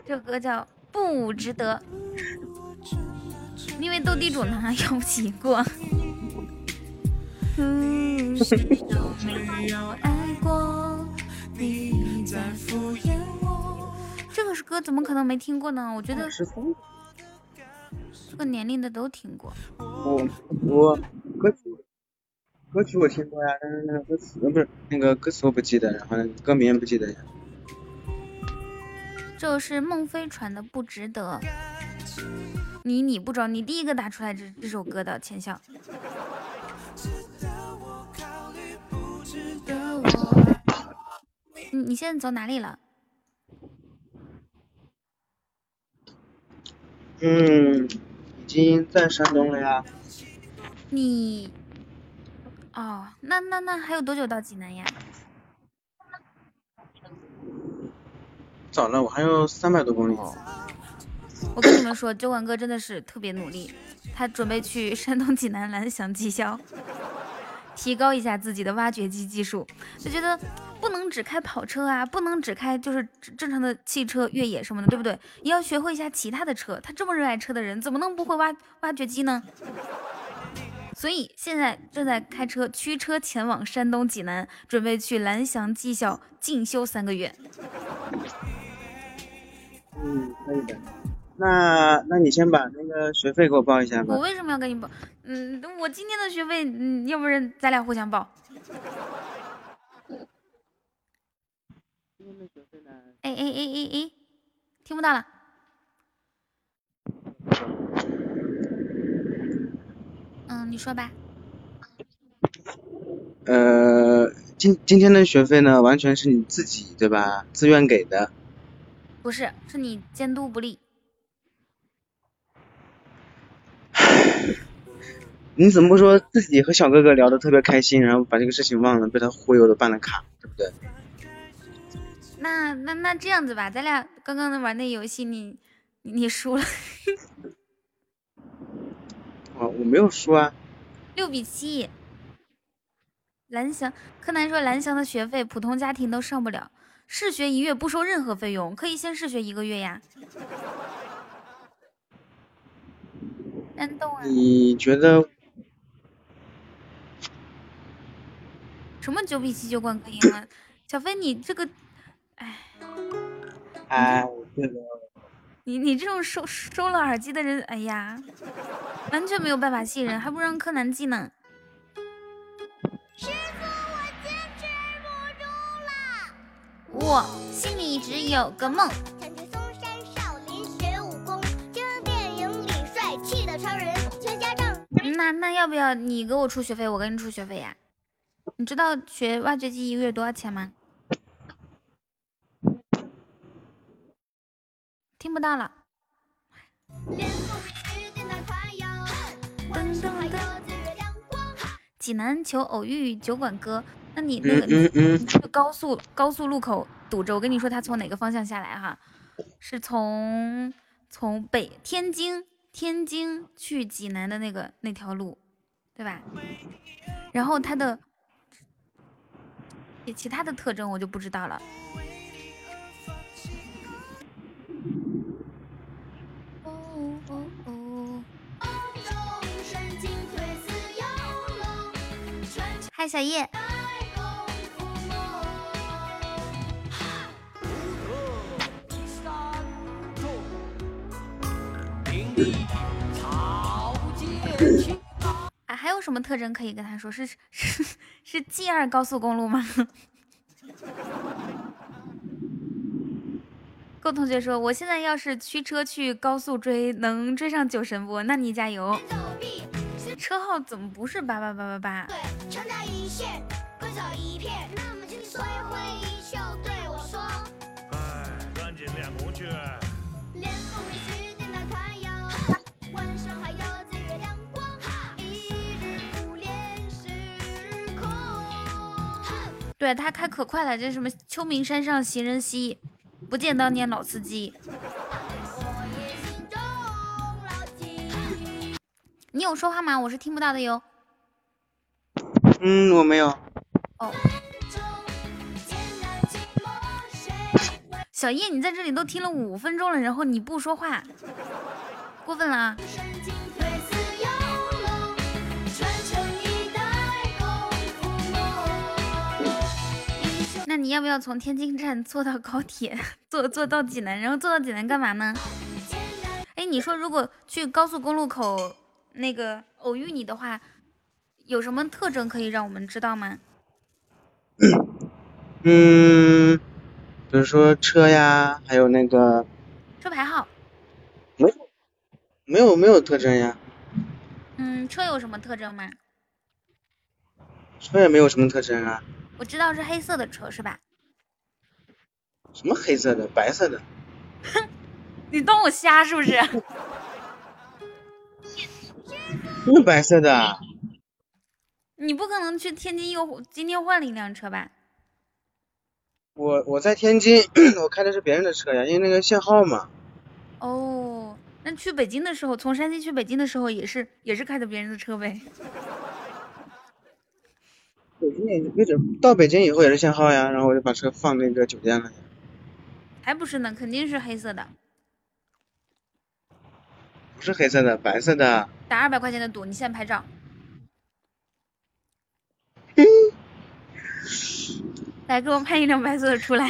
这首歌叫。不值得，因为斗地主呢，要不起过。这个是歌，怎么可能没听过呢？我觉得这个年龄的都听过。我我歌曲歌曲我听过呀，但是那个歌词不是那个歌词我不记得，然后歌名也不记得呀。这是孟非传的《不值得》，你你不装，你第一个打出来这这首歌的浅笑。你你现在走哪里了？嗯，已经在山东了呀。你，哦，那那那还有多久到济南呀？早了，我还有三百多公里。我跟你们说，酒馆哥真的是特别努力，他准备去山东济南蓝翔技校，提高一下自己的挖掘机技术。就觉得不能只开跑车啊，不能只开就是正常的汽车越野什么的，对不对？也要学会一下其他的车。他这么热爱车的人，怎么能不会挖挖掘机呢？所以现在正在开车驱车前往山东济南，准备去蓝翔技校进修三个月。嗯，可以的。那那你先把那个学费给我报一下吧。我为什么要给你报？嗯，我今天的学费，嗯，要不然咱俩互相报。哎哎哎哎哎，听不到了。嗯，你说吧。呃，今今天的学费呢，完全是你自己对吧？自愿给的。不是，是你监督不力。你怎么不说自己和小哥哥聊的特别开心，然后把这个事情忘了，被他忽悠的办了卡，对不对？那那那这样子吧，咱俩刚刚玩那游戏，你你输了。啊，我没有输啊。六比七。蓝翔，柯南说蓝翔的学费普通家庭都上不了，试学一月不收任何费用，可以先试学一个月呀。难懂啊？你觉得？什么九比七就冠哥赢了？小飞，你这个，哎，哎，我这个，你你这种收收了耳机的人，哎呀，完全没有办法信任，还不让柯南记呢。师傅，我坚持不住了，我心里一直有个梦。想去嵩山少林学武功，就像电影里帅气的超人，全家长。那那要不要你给我出学费，我给你出学费呀？你知道学挖掘机一个月多少钱吗？听不到了。济南求偶遇酒馆哥，那你那个高速高速路口堵着，我跟你说他从哪个方向下来哈？是从从北天津天津去济南的那个那条路，对吧？然后他的。其他的特征我就不知道了。嗨，小叶。啊，还有什么特征可以跟他说？是是是 G 二高速公路吗？够同学说，我现在要是驱车去高速追，能追上酒神不？那你加油。车号怎么不是八八八八八？对他开可快了，这什么秋名山上行人稀，不见当年老司机。你有说话吗？我是听不到的哟。嗯，我没有。哦。小叶，你在这里都听了五分钟了，然后你不说话，过分了那你要不要从天津站坐到高铁，坐坐到济南，然后坐到济南干嘛呢？哎，你说如果去高速公路口那个偶遇你的话，有什么特征可以让我们知道吗？嗯，比如说车呀，还有那个车牌号。没有，没有，没有特征呀。嗯，车有什么特征吗？车也没有什么特征啊。我知道是黑色的车是吧？什么黑色的？白色的。哼，你当我瞎是不是？那白色的。你不可能去天津又今天换了一辆车吧？我我在天津，我开的是别人的车呀，因为那个限号嘛。哦，那去北京的时候，从山西去北京的时候也是也是开的别人的车呗？北京也没准到北京以后也是限号呀，然后我就把车放那个酒店了。还不是呢，肯定是黑色的。不是黑色的，白色的。打二百块钱的赌，你现在拍照。来，给我拍一辆白色的出来。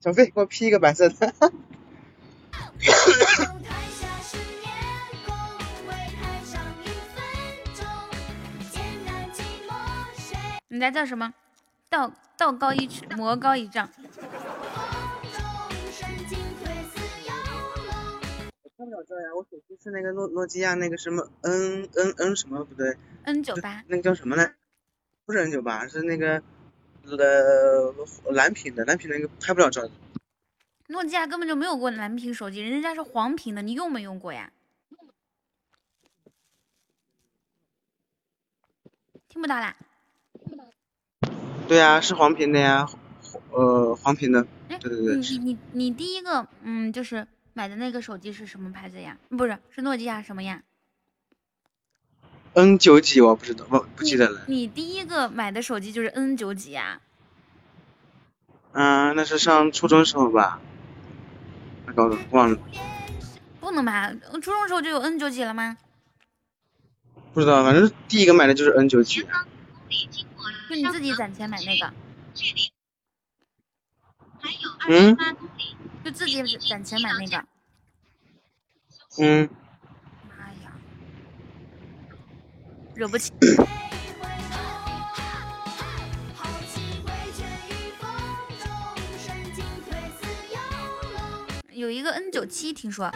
小飞，给我 P 一个白色的。你家叫什么？道道高一尺，魔高一丈。看不了这呀，我手机是那个诺诺基亚那个什么 N N N 什么不对？N 九八。那个叫什么呢？不是 N 九八，是那个呃蓝屏的，蓝屏那个拍不了照。诺基亚根本就没有过蓝屏手机，人家是黄屏的，你用没用过呀？听不到啦。对呀，是黄屏的呀，呃，黄屏的。对对对。你你你第一个嗯，就是买的那个手机是什么牌子呀？不是，是诺基亚什么呀？N 九几我不知道，不不记得了。你第一个买的手机就是 N 九几呀？嗯，那是上初中时候吧。高中忘了。不能吧？初中时候就有 N 九几了吗？不知道，反正第一个买的就是 N 九几。就你自己攒钱买那个，嗯，就自己攒钱买那个，嗯。妈呀，惹不起。有一个 N 九七，听说。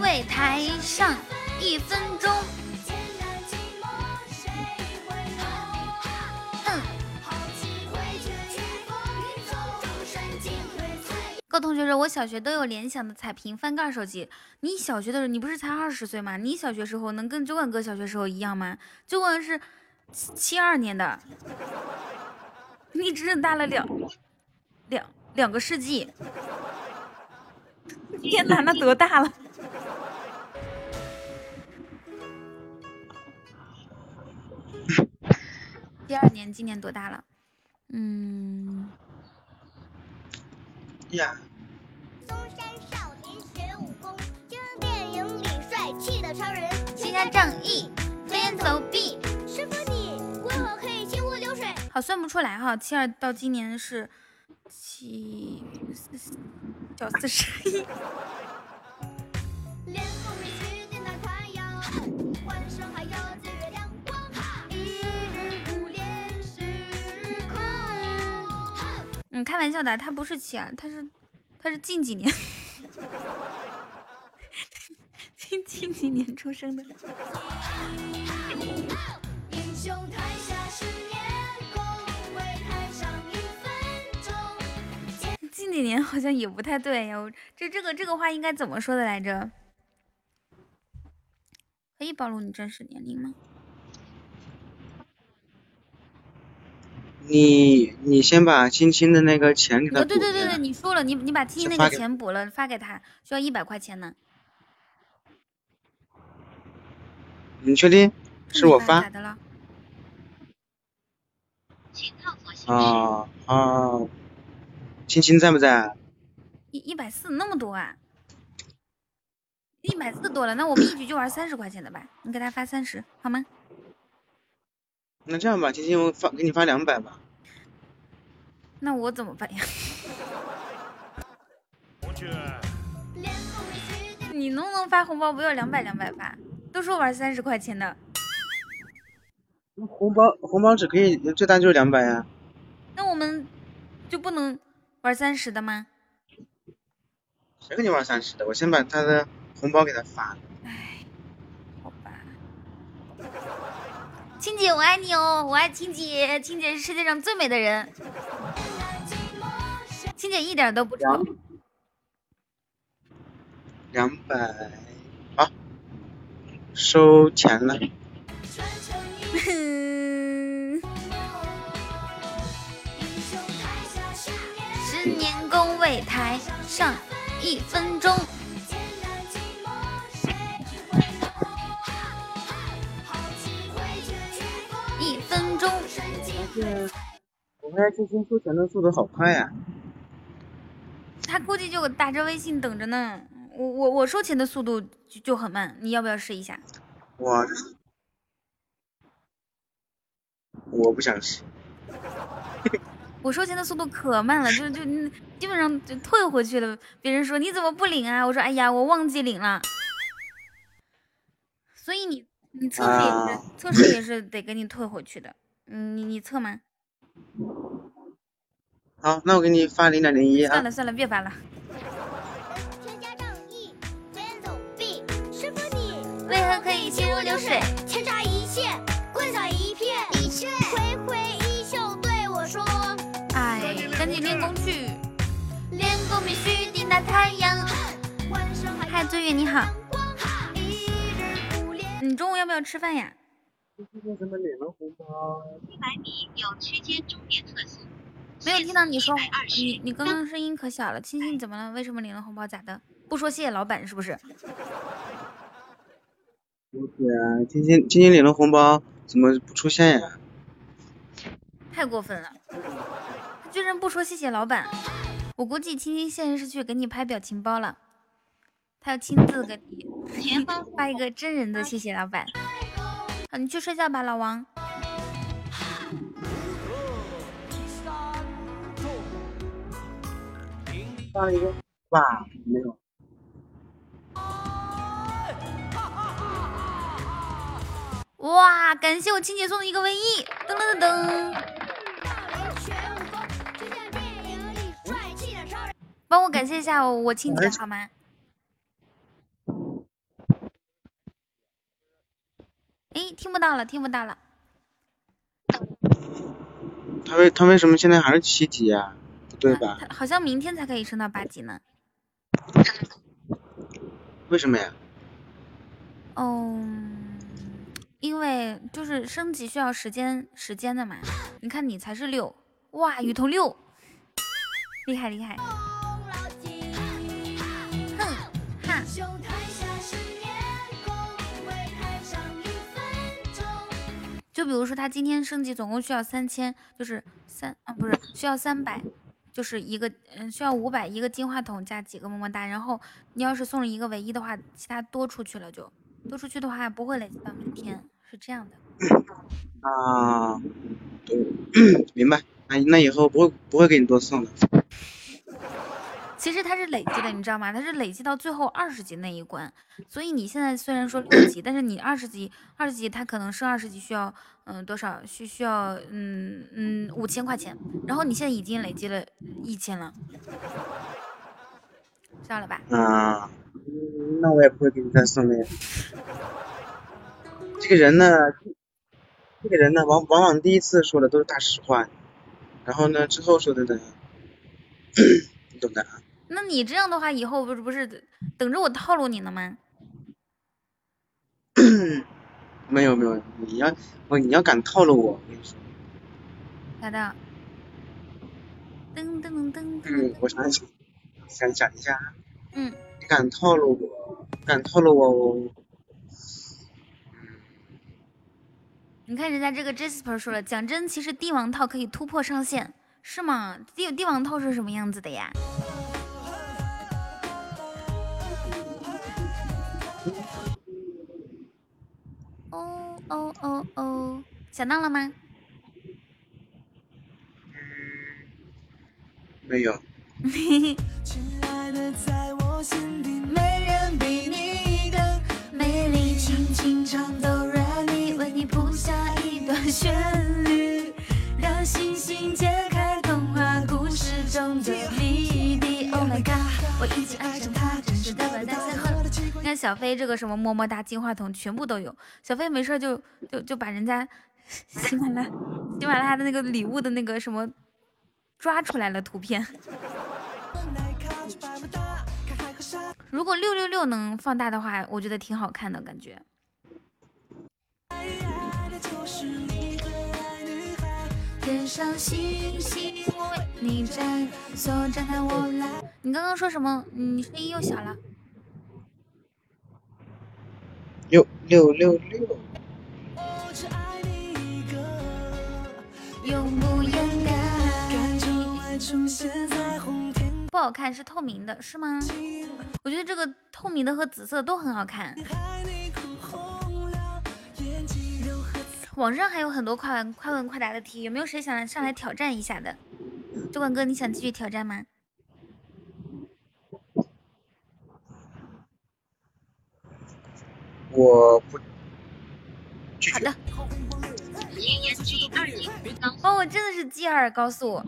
位台上一分钟。高同学说，我小学都有联想的彩屏翻盖手机。你小学的时候，你不是才二十岁吗？你小学时候能跟酒馆哥小学时候一样吗？酒馆是七二年的，你只是大了两两两个世纪。天哪，那多大了？第二年，今年多大了？嗯。呀。嵩山少年学武功，就像电影里帅气的超人，行侠仗义，飞檐走壁。师傅，你为何可以行如流水？好，算不出来哈。七二到今年是七小四十一。嗯，开玩笑的，他不是七啊，他是他是近几年，近近几年出生的。近几年好像也不太对呀，这这个这个话应该怎么说的来着？可以暴露你真实年龄吗？你你先把青青的那个钱给他。对对对对，你说了，你你把青青那个钱补了，发给他，需要一百块钱呢。你确定？是我发。啊啊！青青在不在？一一百四那么多啊？一百四多了，那我们一局就玩三十块钱的吧？你给他发三十好吗？那这样吧，青青，我发给你发两百吧。那我怎么办呀？你能不能发红包？不要两百两百发，都说玩三十块钱的。红包红包只可以最大就是两百呀。那我们就不能玩三十的吗？谁跟你玩三十的？我先把他的红包给他发了。青姐，我爱你哦，我爱青姐，青姐是世界上最美的人。青姐一点都不丑。两百，好，收钱了。十年功位台上一分钟。分钟。我发现青青收钱的速度好快呀！他估计就打着微信等着呢。我我我收钱的速度就就很慢，你要不要试一下？我我不想试。我收钱的速度可慢了，就就基本上就退回去了。别人说你怎么不领啊？我说哎呀，我忘记领了。所以你你测试也是测试也是得给你退回去的。嗯，你你测吗？好，那我给你发零点零一啊。算了算了，别发了。为何可以心如流水？千扎一线，滚洒一片。挥挥衣袖对我说：“哎，赶紧练功去，练功必须顶大太阳。”嗨，醉月你好。你中午要不要吃饭呀？一百米有区间终点测试。没有听到你说，你你刚刚声音可小了。青青怎么了？为什么领了红包？咋的？不说谢谢老板是不是？不是啊，青青青青领了红包怎么不出现呀？太过分了，居然不说谢谢老板。我估计青青现在是去给你拍表情包了，他要亲自给你发一个真人的谢谢老板。好，你去睡觉吧，老王。发一个吧，没有。哇！感谢我亲姐送的一个唯一，噔噔噔噔。帮我感谢一下我亲姐好吗？哎，听不到了，听不到了。他为他为什么现在还是七级啊？不对吧？好像明天才可以升到八级呢。为什么呀？哦，因为就是升级需要时间时间的嘛。你看你才是六，哇，雨桐六，厉害厉害。就比如说他今天升级总共需要三千，就是三啊不是需要三百。就是一个，嗯，需要五百一个金话筒加几个么么哒，然后你要是送了一个唯一的话，其他多出去了就多出去的话不会累积到明天，是这样的。啊，明白，那那以后不会不会给你多送的。其实它是累积的，你知道吗？它是累积到最后二十级那一关，所以你现在虽然说六级，但是你二十级，二十级它可能升二十级需要，嗯，多少需需要，嗯嗯五千块钱，然后你现在已经累积了一千了，知道了吧？啊，那我也不会给你再送的。这个人呢，这个人呢，往往往第一次说的都是大实话，然后呢，之后说的呢，你懂的啊。那你这样的话，以后不是不是等着我套路你呢吗？没有没有，你要我你要敢套路我，我跟你说。咋的？噔噔噔噔。嗯，我想想，想想一下。嗯。你敢套路我？敢套路我？我。你看人家这个 Jasper 说了，讲真，其实帝王套可以突破上限，是吗？帝帝王套是什么样子的呀？哦哦哦哦，想到了吗？没有。看小飞这个什么么么哒金话筒全部都有，小飞没事就就就把人家喜马拉喜马拉雅的那个礼物的那个什么抓出来了图片。如果六六六能放大的话，我觉得挺好看的感觉。天上星星为你站，所展开我来你刚刚说什么？你声音又小了。六六六六。不好看，是透明的，是吗？我觉得这个透明的和紫色都很好看。网上还有很多快问快问快答的题，有没有谁想上来挑战一下的？酒馆哥，你想继续挑战吗？我不好的。哦，我真的是继二高速。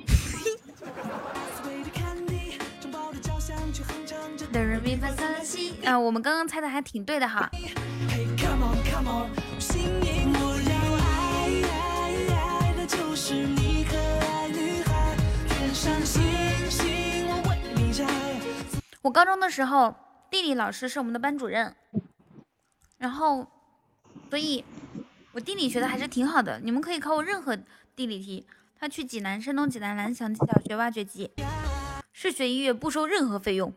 啊，我们刚刚猜的还挺对的哈。我高中的时候，地理老师是我们的班主任，然后，所以，我地理学的还是挺好的。你们可以考我任何地理题。他去济南，山东济南蓝翔技校学挖掘机，是学音乐，不收任何费用。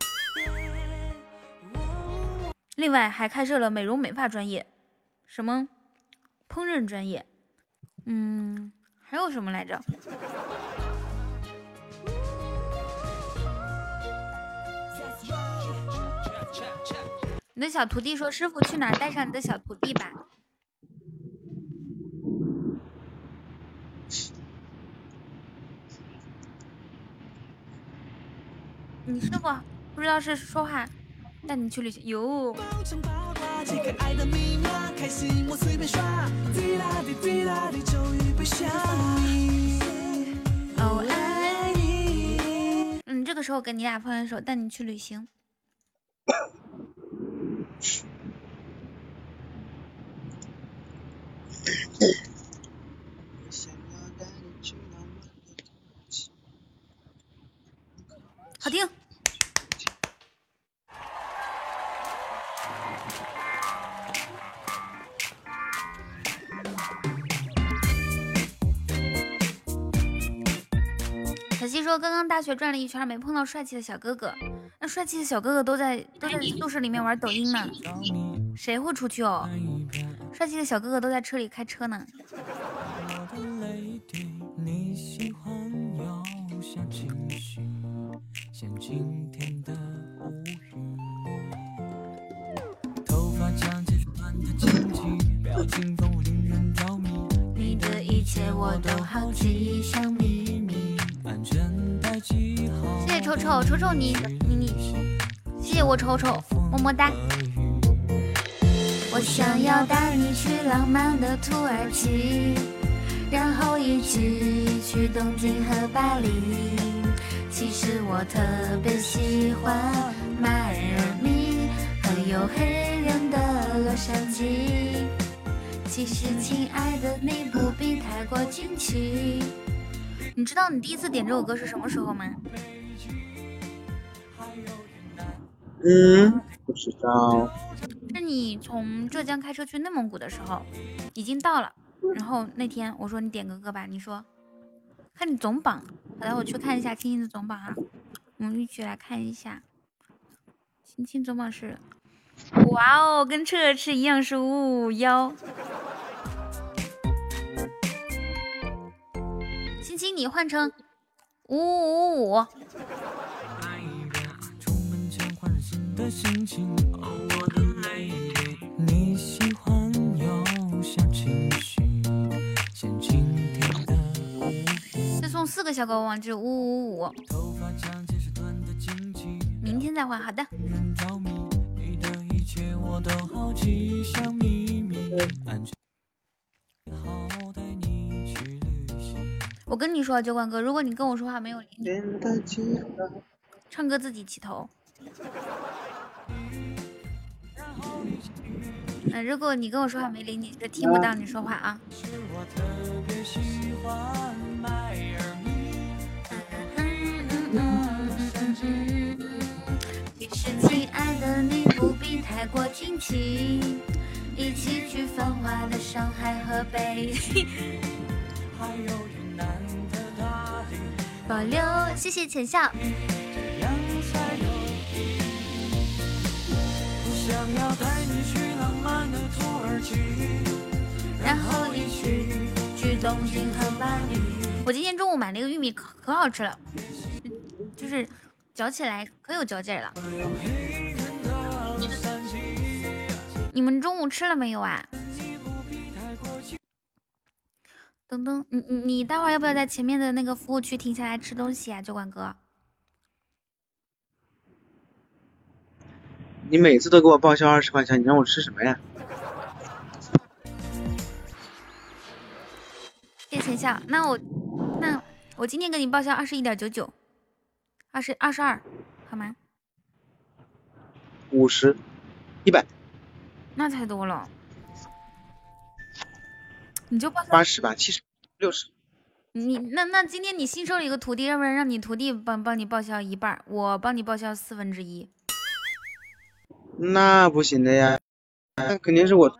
另外还开设了美容美发专业，什么烹饪专业，嗯，还有什么来着？你的小徒弟说：“师傅去哪儿？带上你的小徒弟吧。”你师傅不知道是说话。带你去旅行哟。嗯，这个时候跟你俩放一首，带你去旅行。好听。刚刚大学转了一圈，没碰到帅气的小哥哥。那帅气的小哥哥都在都在宿舍里面玩抖音呢，谁会出去哦？帅气的小哥哥都在车里开车呢。你的一切我都好奇，像谜。谢谢臭臭臭臭你你你，谢谢我臭臭么么哒。我想要带你去浪漫的土耳其，然后一起去东京和巴黎。其实我特别喜欢迈阿密和有黑人的洛杉矶。其实亲爱的你不必太过惊奇。你知道你第一次点这首歌是什么时候吗？嗯，不知道。是你从浙江开车去内蒙古的时候，已经到了。然后那天我说你点个歌吧，你说看你总榜，好的，我去看一下青青的总榜啊。我们一起来看一下，青青总榜是，哇哦，跟彻彻一样是五五幺。请你换成五五五。再送四个小狗网就五五五。明天再换，好的。我跟你说，酒馆哥，如果你跟我说话没有理你，唱歌自己起头。嗯，如果你跟我说话没理你，就听不到你说话啊。其实，亲爱的，你不必太过惊奇，一起去繁华的上海和北京。保留，谢谢浅笑。然后一起去东京和巴黎。我今天中午买那个玉米可可好吃了，就是嚼起来可有嚼劲了。你们中午吃了没有啊？噔噔，你你你待会儿要不要在前面的那个服务区停下来吃东西啊，酒馆哥？你每次都给我报销二十块钱，你让我吃什么呀？谢谢笑。那我那我今天给你报销二十一点九九，二十二十二，好吗？五十，一百。那太多了。你就报八十吧，七十，六十。你那那今天你新收了一个徒弟，要不然让你徒弟帮帮你报销一半，我帮你报销四分之一。那不行的呀，那肯定是我，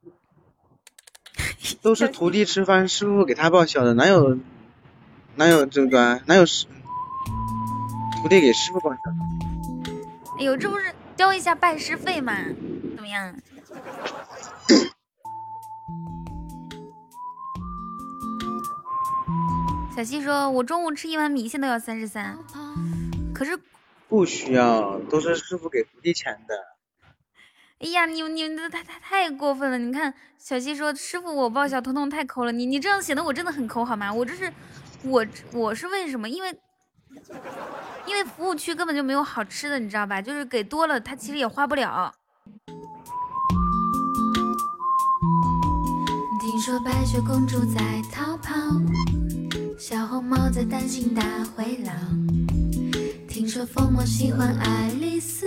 都是徒弟吃饭，师傅给他报销的，哪有哪有这个哪有师徒弟给师傅报销？哎呦，这不是交一下拜师费嘛？怎么样？小西说：“我中午吃一碗米线都要三十三，可是不需要，都是师傅给徒弟钱的。”哎呀，你你这太太太过分了！你看，小西说：“师傅，我报销，彤彤太抠了。”你你这样显得我真的很抠好吗？我这是我我是为什么？因为因为服务区根本就没有好吃的，你知道吧？就是给多了，他其实也花不了。听说白雪公主在逃跑。小红帽在担心大灰狼。听说疯魔喜欢爱丽丝，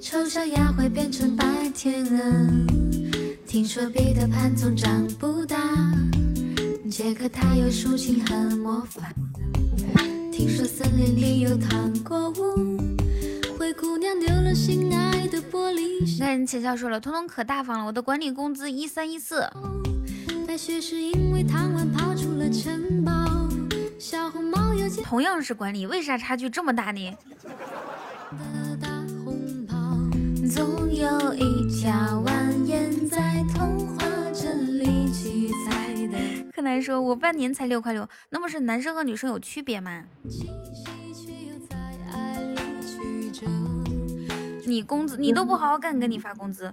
丑小鸭会变成白天鹅。听说彼得潘总长不大，杰克他有竖琴和魔法。听说森林里有糖果屋，灰姑娘丢了心爱的玻璃你看人浅笑说了，彤彤可大方了，我的管理工资一三一四。同样是管理，为啥差距这么大呢？柯南说：“我半年才六块六，那么是男生和女生有区别吗？”你工资你都不好好干，给你发工资。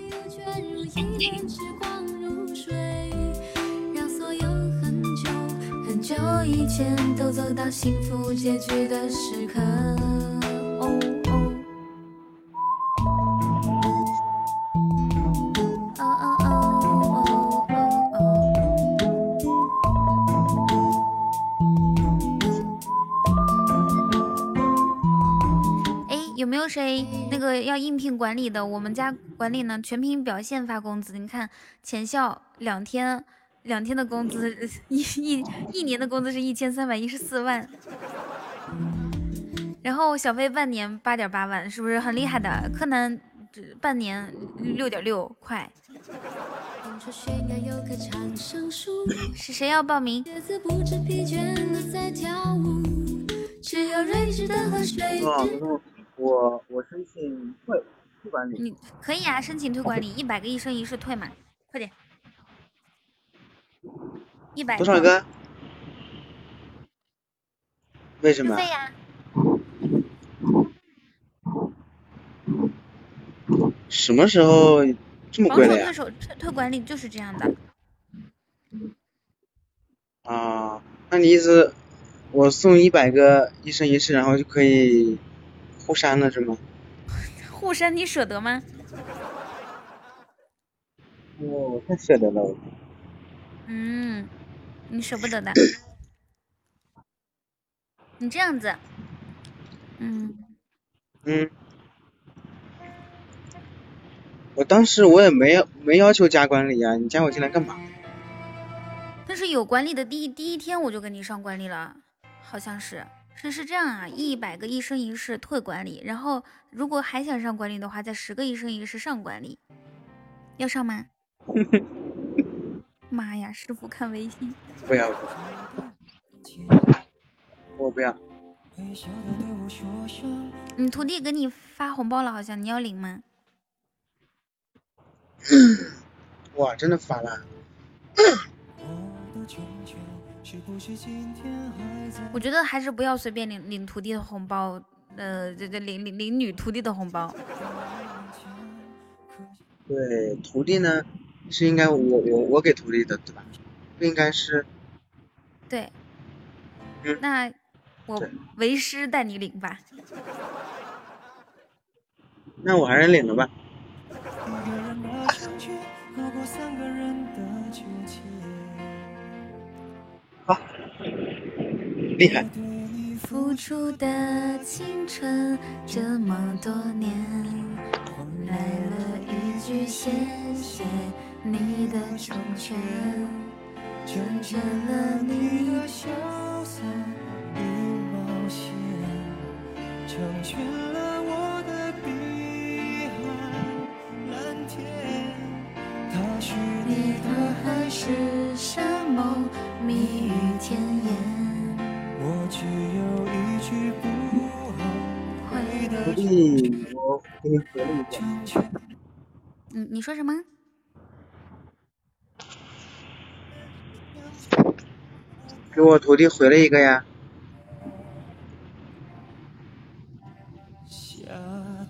又卷入一年，时光如水让所有很久很久以前都走到幸福结局的时刻。有没有谁那个要应聘管理的？我们家管理呢，全凭表现发工资。你看，前校两天，两天的工资一一一年的工资是一千三百一十四万，然后小飞半年八点八万，是不是很厉害的？柯南半年六点六块。是谁要报名？我我申请退退管理，你可以啊，申请退管理，一百个一生一世退嘛，快点，一百多少个？为什么？退呀！什么时候这么贵了呀？退手退退管理就是这样的。啊，那你意思我送一百个一生一世，然后就可以？护山了是吗？互删你舍得吗？我太舍得了。嗯，你舍不得的。你这样子，嗯。嗯。我当时我也没没要求加管理呀，你加我进来干嘛？但是有管理的第一第一天我就给你上管理了，好像是。是是这样啊，一百个一生一世退管理，然后如果还想上管理的话，再十个一生一世上管理，要上吗？妈呀，师傅看微信。不要。我不要。你徒弟给你发红包了，好像你要领吗？哇，真的发了。我觉得还是不要随便领领徒弟的红包，呃，这这领领领女徒弟的红包。对，徒弟呢是应该我我我给徒弟的，对吧？不应该是。对。那我为师带你领吧。那我还是领了吧。厉害。付出的青春这么多年，换来了一句谢谢你的成全，成全了你的潇洒与冒险，成全了我的碧海蓝天。他许你的海誓蜜语甜言。我只有一句不后悔的徒弟，我给你回了一个。嗯，你说什么？给我徒弟回了一个呀。哎呀，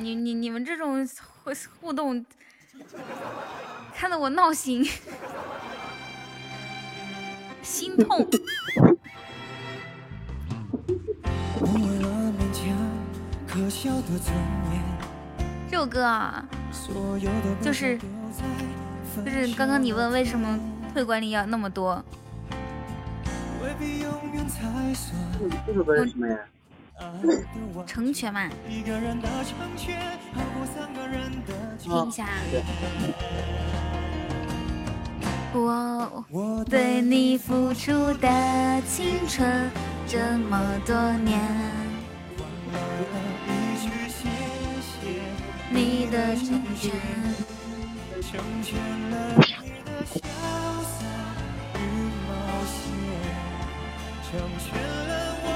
你你你们这种互互动，看得我闹心。心痛。这首歌啊，就是就是刚刚你问为什么退管理要那么多？这首歌是什么呀？成全嘛。听一下。我对你付出的青春这么多年，你的成全，成全了你的潇洒与冒险，成全了我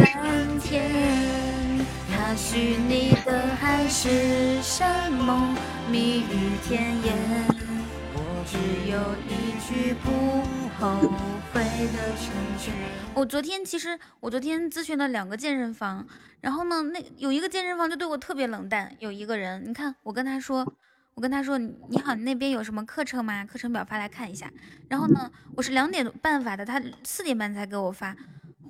蓝天，他许你的海誓山盟。蜜语甜言，我只有一句不后悔的成全。我昨天其实我昨天咨询了两个健身房，然后呢，那有一个健身房就对我特别冷淡。有一个人，你看我跟他说，我跟他说你好，你那边有什么课程吗？课程表发来看一下。然后呢，我是两点半发的，他四点半才给我发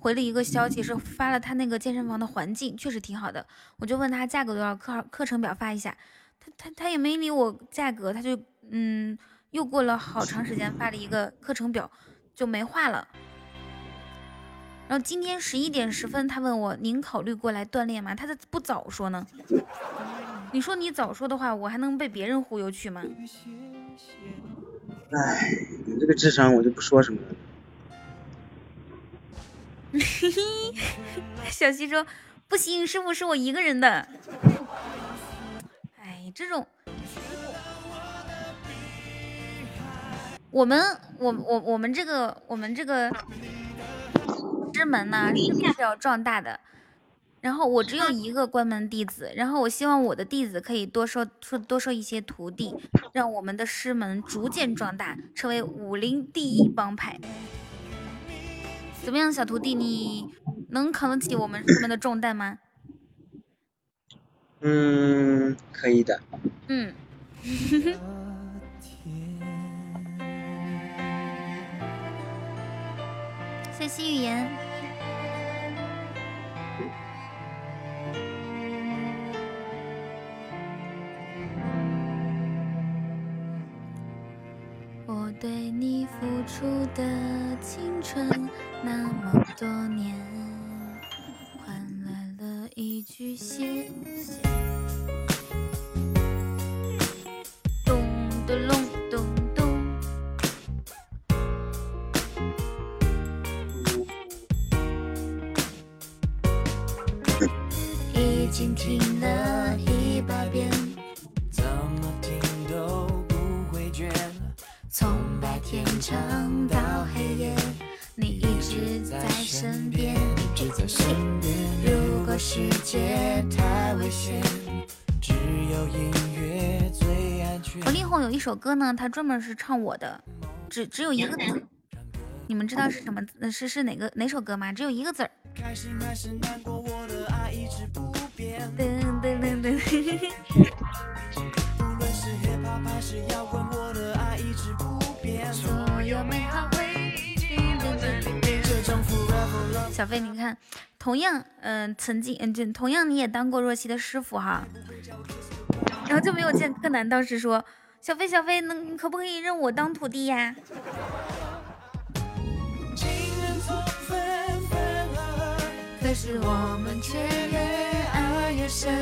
回了一个消息，是发了他那个健身房的环境确实挺好的。我就问他价格多少，课课程表发一下。他他他也没理我价格，他就嗯，又过了好长时间发了一个课程表，就没话了。然后今天十一点十分，他问我您考虑过来锻炼吗？他咋不早说呢？你说你早说的话，我还能被别人忽悠去吗？哎，你这个智商，我就不说什么了。嘿嘿，小西说不行，师傅是我一个人的。哎这种，我们我我我们这个我们这个师门呢是必须要壮大的。然后我只有一个关门弟子，然后我希望我的弟子可以多收收多收一些徒弟，让我们的师门逐渐壮大，成为武林第一帮派。怎么样，小徒弟，你能扛得起我们这边的重担吗？嗯，可以的。嗯。谢谢语言。对你付出的青春那么多年。换来了一句谢谢，咚咚隆咚咚，已经停了在身边，如果世界太危险，只有音乐最安全。王力宏有一首歌呢，他专门是唱我的，只只有一个字，你们知道是什么？是是哪个哪首歌吗？只有一个字儿。噔噔噔噔。小飞，你看，同样，嗯，曾经，嗯，就同样，你也当过若曦的师傅哈，然后就没有见柯南当时说，小飞小飞，能可不可以认我当徒弟呀？可是我们却越爱越深，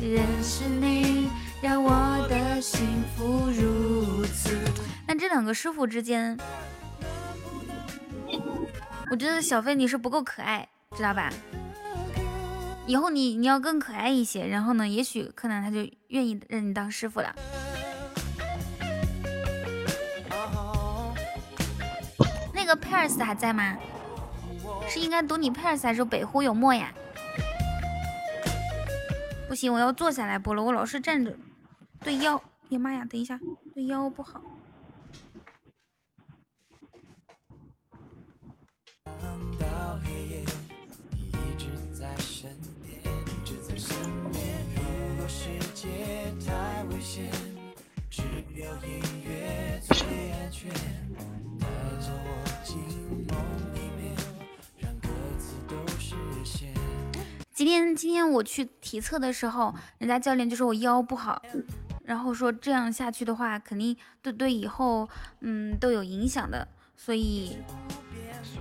认识你让我的幸福如此。那这两个师傅之间，我觉得小飞你是不够可爱，知道吧？以后你你要更可爱一些，然后呢，也许柯南他就愿意认你当师傅了。那个 Paris 还在吗？是应该读你 Paris 还是北湖有墨呀？不行，我要坐下来播了，我老是站着，对腰。哎呀妈呀，等一下，对腰不好。今天今天我去体测的时候，人家教练就说我腰不好，然后说这样下去的话，肯定对对以后嗯都有影响的，所以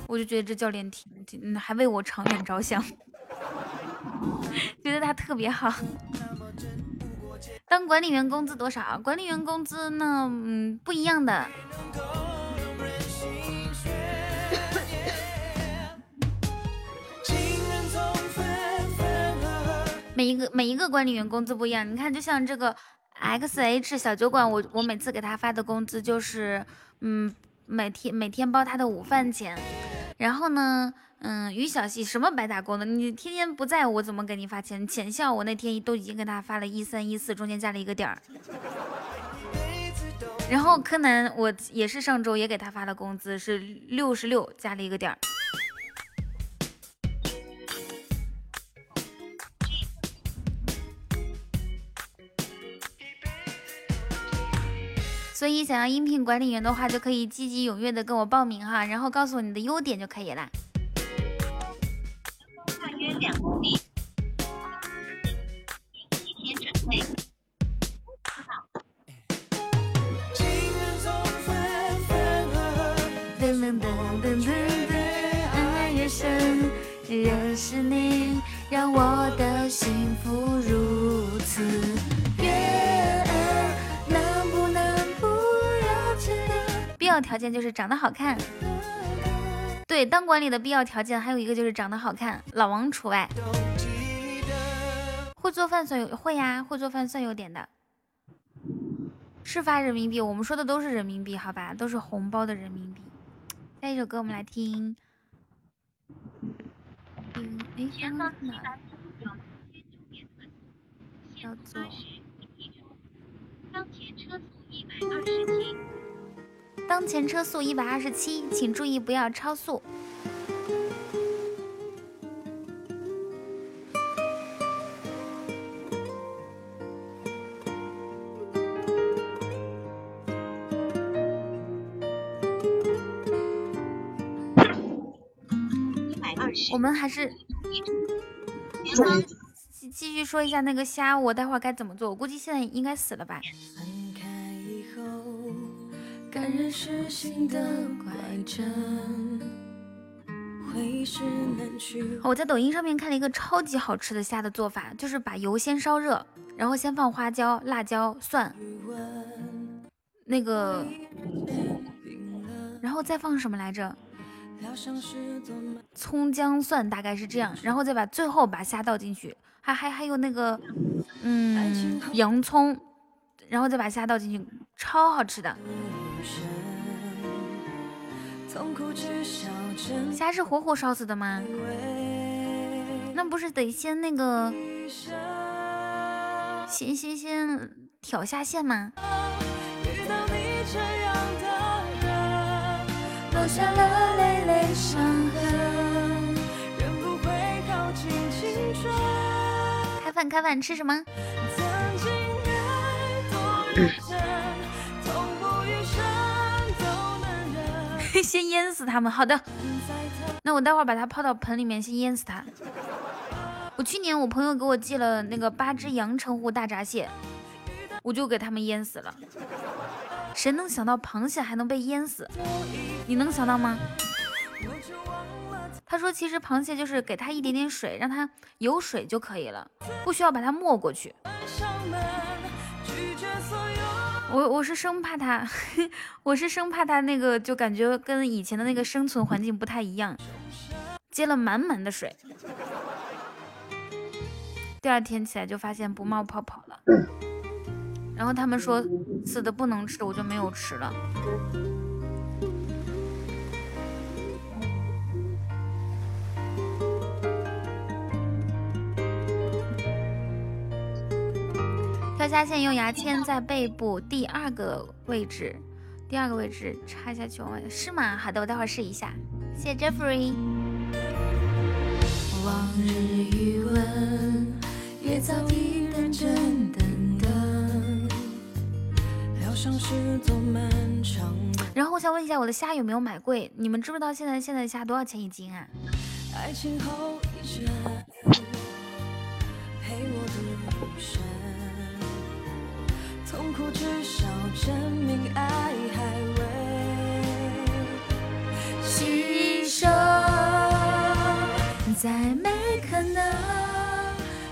我就觉得这教练挺挺还为我长远着想，觉得他特别好。当管理员工资多少？管理员工资呢？嗯，不一样的。每一个每一个管理员工资不一样。你看，就像这个 X H 小酒馆，我我每次给他发的工资就是，嗯，每天每天包他的午饭钱。然后呢？嗯，于小溪什么白打工的？你天天不在我怎么给你发钱？浅笑我那天都已经给他发了一三一四，中间加了一个点儿。然后柯南我也是上周也给他发了工资，是六十六加了一个点儿。所以想要应聘管理员的话，就可以积极踊跃的跟我报名哈，然后告诉我你的优点就可以了了。约两公里。提前准备。噔噔噔噔噔噔，爱越深，认识你让我的幸福如此。月儿能不能不要记得？必要条件就是长得好看。对，当管理的必要条件还有一个就是长得好看，老王除外。会做饭算有会呀，会做饭算有点的。是发人民币，我们说的都是人民币，好吧，都是红包的人民币。下一首歌我们来听。嗯，哎，刚刚哪？叫做。当前车速一百二十七。当前车速一百二十七，请注意不要超速。一百二十，我们还是继继续说一下那个虾，我待会儿该怎么做？我估计现在应该死了吧。我在抖音上面看了一个超级好吃的虾的做法，就是把油先烧热，然后先放花椒、辣椒、蒜，那个，然后再放什么来着？葱姜蒜大概是这样，然后再把最后把虾倒进去，还还还有那个，嗯，洋葱，然后再把虾倒进去，超好吃的。虾是活活烧死的吗？那不是得先那个，先先先挑下线吗？开饭开饭，吃什么？先淹死他们，好的。那我待会儿把它泡到盆里面，先淹死它。我去年我朋友给我寄了那个八只阳澄湖大闸蟹，我就给他们淹死了。谁能想到螃蟹还能被淹死？你能想到吗？他说，其实螃蟹就是给它一点点水，让它有水就可以了，不需要把它没过去。我我是生怕他，我是生怕他那个就感觉跟以前的那个生存环境不太一样，接了满满的水，第二天起来就发现不冒泡泡了。然后他们说死的不能吃，我就没有吃了。跳下线用牙签在背部第二个位置，第二个位置插下去。是吗？好的，我待会儿试一下。谢谢 Jeffrey。往日余温，也早已认真等等。疗伤是多漫长。然后我想问一下，我的虾有没有买贵？你们知不知道现在现在虾多少钱一斤啊？爱情后陪我的余生。痛苦至少证明爱还未牺牲，再没可能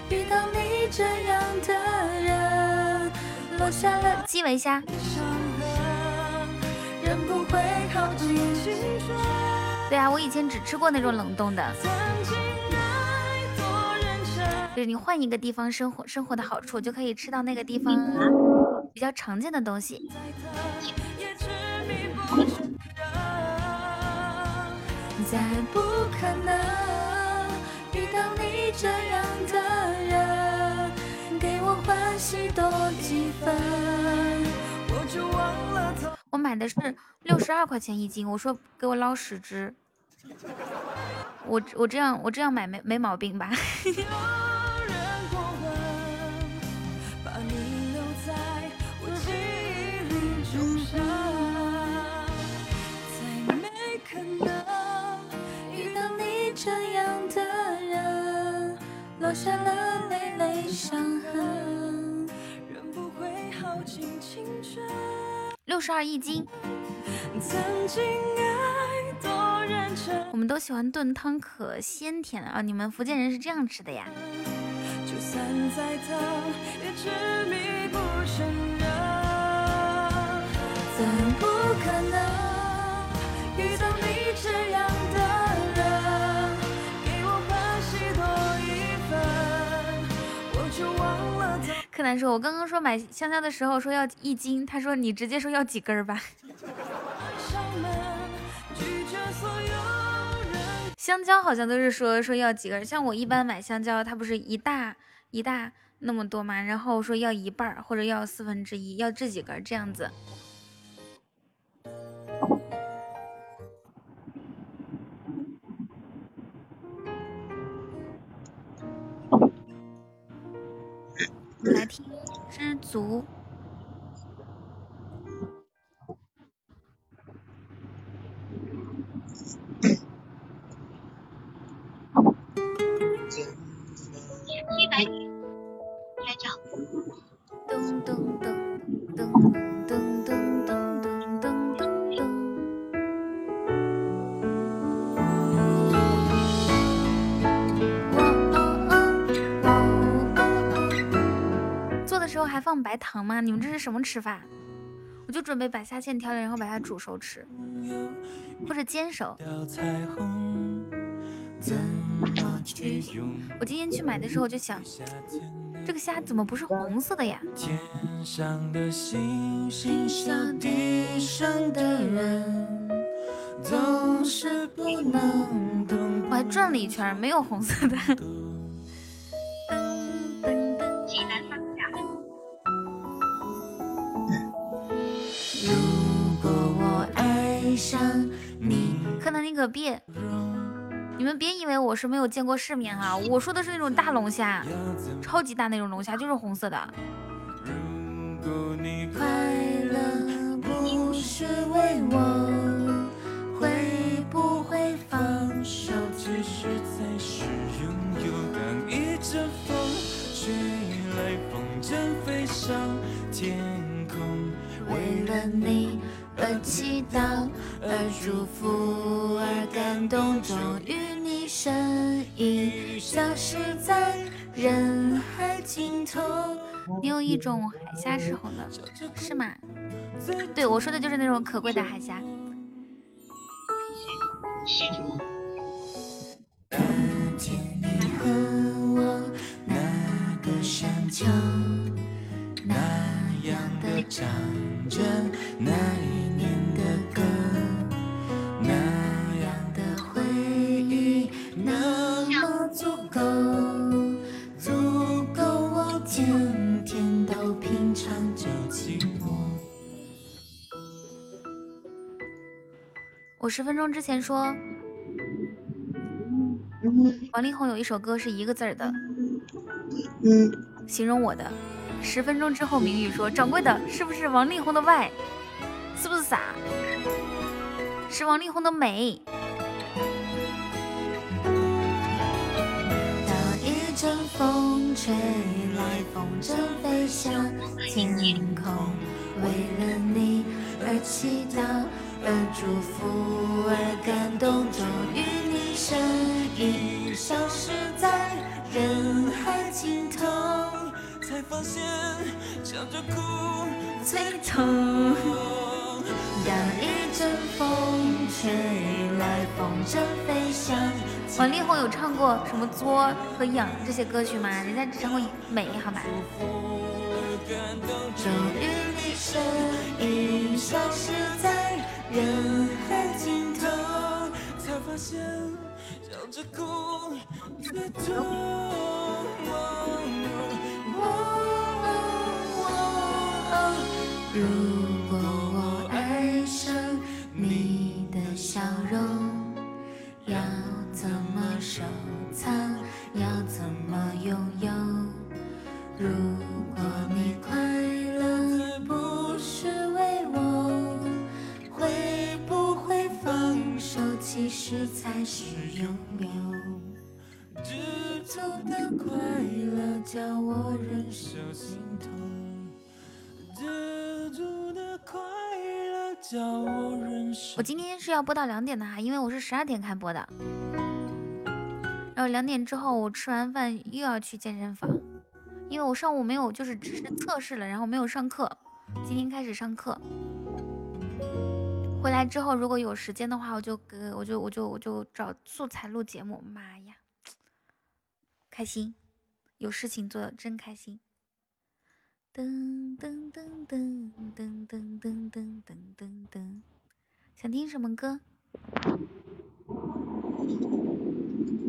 遇到你这样的人，落下了鸡尾虾。对啊，我以前只吃过那种冷冻的。就是你换一个地方生活，生活的好处就可以吃到那个地方比较常见的东西。再不可能遇到你这样的人，给我欢喜多几分。我就忘了我买的是六十二块钱一斤，我说给我捞十只。我我这样我这样买没没毛病吧？留下了累累伤痕，人不会耗尽青春。六十二一斤。曾经爱多认真。我们都喜欢炖汤，可鲜甜了啊！你们福建人是这样吃的呀？就算再疼，也执迷不承认。怎不可能遇到你这样的？柯南说：“我刚刚说买香蕉的时候说要一斤，他说你直接说要几根吧。香蕉好像都是说说要几根，像我一般买香蕉，它不是一大一大那么多嘛，然后说要一半或者要四分之一，要这几根这样子。”来听知足。一百女，拍照。噔噔噔噔。还放白糖吗？你们这是什么吃法？我就准备把虾线挑了，然后把它煮熟吃，或者煎熟。我今天去买的时候就想，这个虾怎么不是红色的呀？我还转了一圈，没有红色的。你们别以为我是没有见过世面哈，我说的是那种大龙虾，超级大那种龙虾，就是红色的。快乐不是为我，会不会放手？其实才是拥有。当一阵风吹来，风筝飞上天空。为了你而祈祷，而祝福，而感动，终于你身影消失在人海尽头。你有一种海虾是红的，是吗？对，我说的就是那种可贵的海虾。我足够，足够！我天天都品尝着寂寞。我十分钟之前说，王力宏有一首歌是一个字儿的，嗯，形容我的。十分钟之后，明宇说：“掌柜的，是不是王力宏的外是不是傻？是王力宏的美。”阵风吹来，风筝飞向天空，为了你而祈祷，而祝福，而感动，终于你身影消失在人海尽头。才发现笑着哭最痛。当一阵风吹来，风筝飞翔。王力宏有唱过什么作和痒这些歌曲吗？人家只唱过美，好吗？终于你身影消失在人海尽头，才发现笑着哭最痛。如果我爱上你的笑容，收藏？要怎么拥有？如果你快乐不是为我，会不会放手？其实才是拥有。知足的快乐叫我忍受心痛。知足的快乐叫我忍受我今天是要播到两点的哈，因为我是十二点开播的。然后两点之后我吃完饭又要去健身房，因为我上午没有，就是只是测试了，然后没有上课。今天开始上课，回来之后如果有时间的话，我就给我就我就我就找素材录节目。妈呀，开心，有事情做真开心。噔噔噔噔噔噔噔噔噔噔，想听什么歌？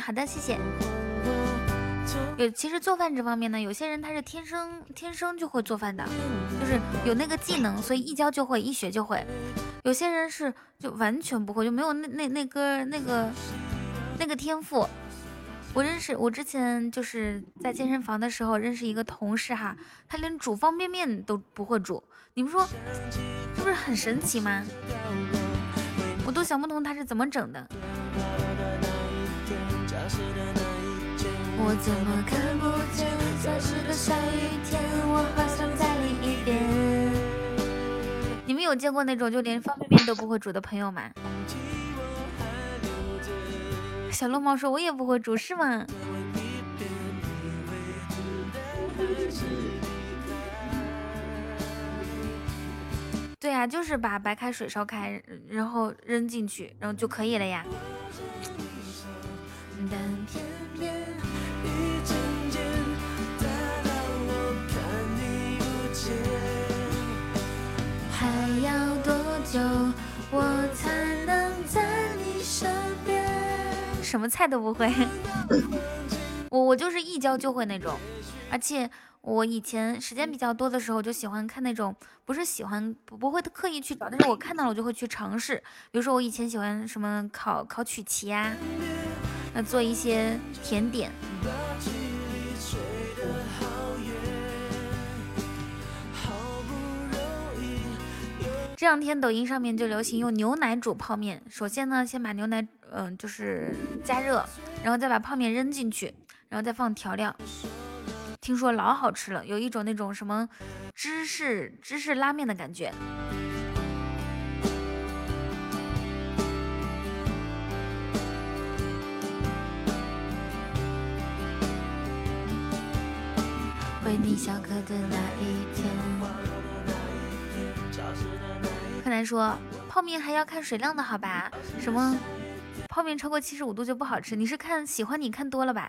好的，谢谢。有其实做饭这方面呢，有些人他是天生天生就会做饭的，就是有那个技能，所以一教就会，一学就会。有些人是就完全不会，就没有那那那个那个那个天赋。我认识我之前就是在健身房的时候认识一个同事哈，他连煮方便面都不会煮，你们说是不是很神奇吗？我都想不通他是怎么整的。我怎么看不见？消失的下雨天，我好像在另一边。你们有见过那种就连方便面都不会煮的朋友吗？小龙猫说：“我也不会煮，是吗？”对呀，就是把白开水烧开，然后扔进去，然后就可以了呀。要多久我才能在你身边？什么菜都不会，我我就是一教就会那种，而且我以前时间比较多的时候，就喜欢看那种，不是喜欢不不会刻意去找，但是我看到了我就会去尝试。比如说我以前喜欢什么烤烤曲奇啊，那做一些甜点。这两天抖音上面就流行用牛奶煮泡面。首先呢，先把牛奶嗯就是加热，然后再把泡面扔进去，然后再放调料。听说老好吃了，有一种那种什么芝士芝士拉面的感觉。为你下课的那一天。柯南说泡面还要看水量的好吧？什么泡面超过七十五度就不好吃？你是看喜欢你看多了吧？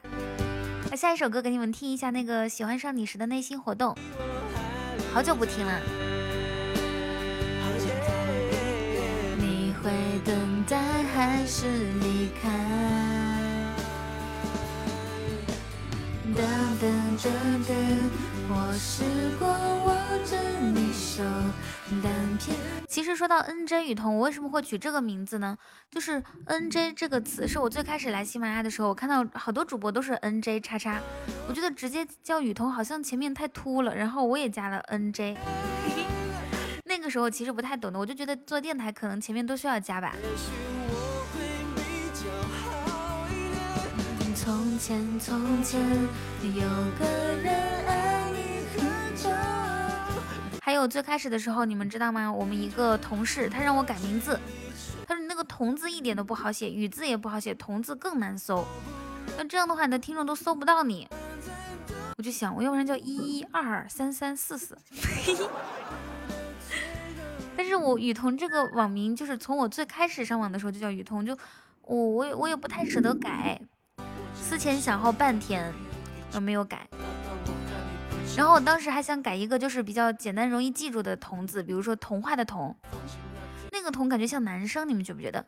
那下一首歌给你们听一下，那个喜欢上你时的内心活动，好久不听了。你会等待还是离开？等等等等，我试过握着你手。其实说到 N J 雨桐，我为什么会取这个名字呢？就是 N J 这个词是我最开始来喜马拉雅的时候，我看到好多主播都是 N J 叉叉，我觉得直接叫雨桐好像前面太突了，然后我也加了 N J。那个时候其实不太懂的，我就觉得做电台可能前面都需要加吧。从前从前有个人爱你很久。还有最开始的时候，你们知道吗？我们一个同事，他让我改名字，他说那个“同”字一点都不好写，“雨”字也不好写，“同”字更难搜。那这样的话，你的听众都搜不到你。我就想，我要不然叫一一二三三四四。但是我雨桐这个网名，就是从我最开始上网的时候就叫雨桐，就我我也我也不太舍得改，思前想后半天，都没有改。然后我当时还想改一个，就是比较简单、容易记住的“童”字，比如说童话的“童”，那个“童”感觉像男生，你们觉不觉得？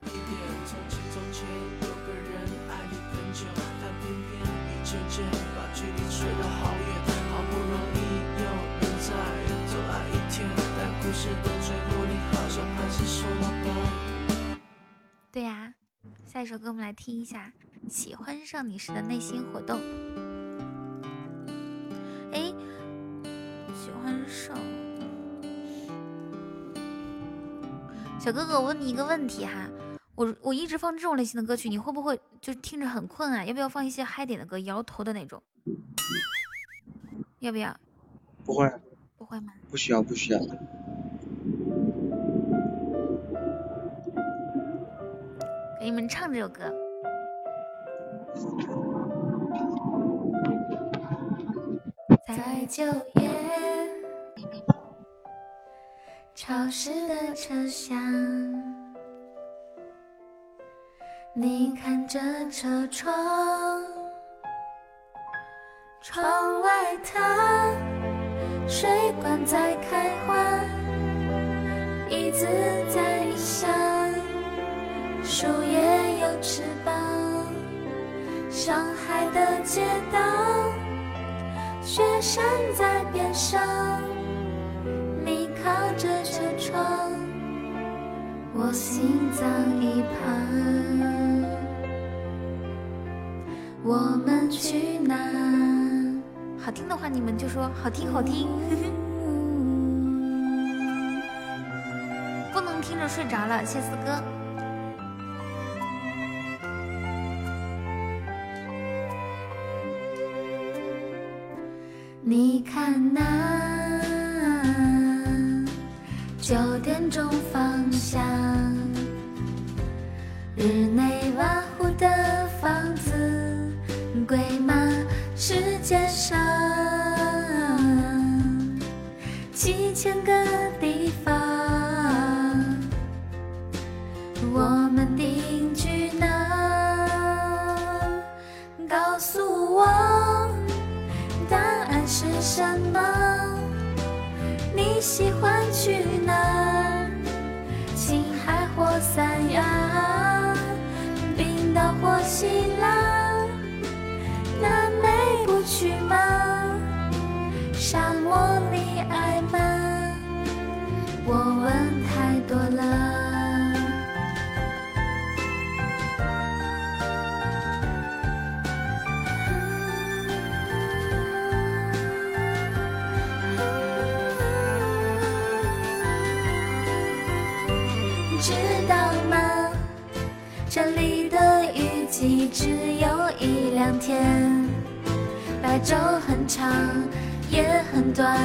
对呀，下一首歌我们来听一下《喜欢上你时的内心活动》。哎。喜欢上小哥哥，我问你一个问题哈，我我一直放这种类型的歌曲，你会不会就听着很困啊？要不要放一些嗨点的歌，摇头的那种？要不要？不会。不会吗？不需要，不需要。给你们唱这首歌。在九月潮湿的车厢，你看着车窗，窗外的水管在开花，椅子在响，树叶有翅膀，上海的街道。雪山在边上，你靠着车窗，我心脏一旁。我们去哪？好听的话你们就说好听好听，不能听着睡着了，谢四哥。你看那九点钟方向，日内瓦湖的房子，贵吗？世界上几千个地方，我天，白昼很长，夜很短，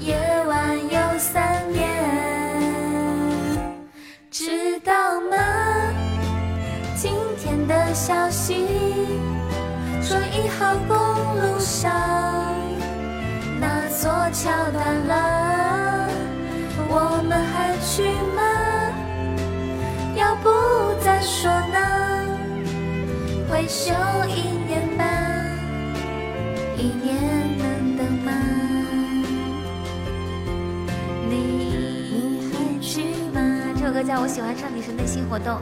夜晚有三年，知道吗？今天的消息说一号公路上那座桥断了，我们还去吗？要不再说呢？回修在我喜欢上你是内心活动。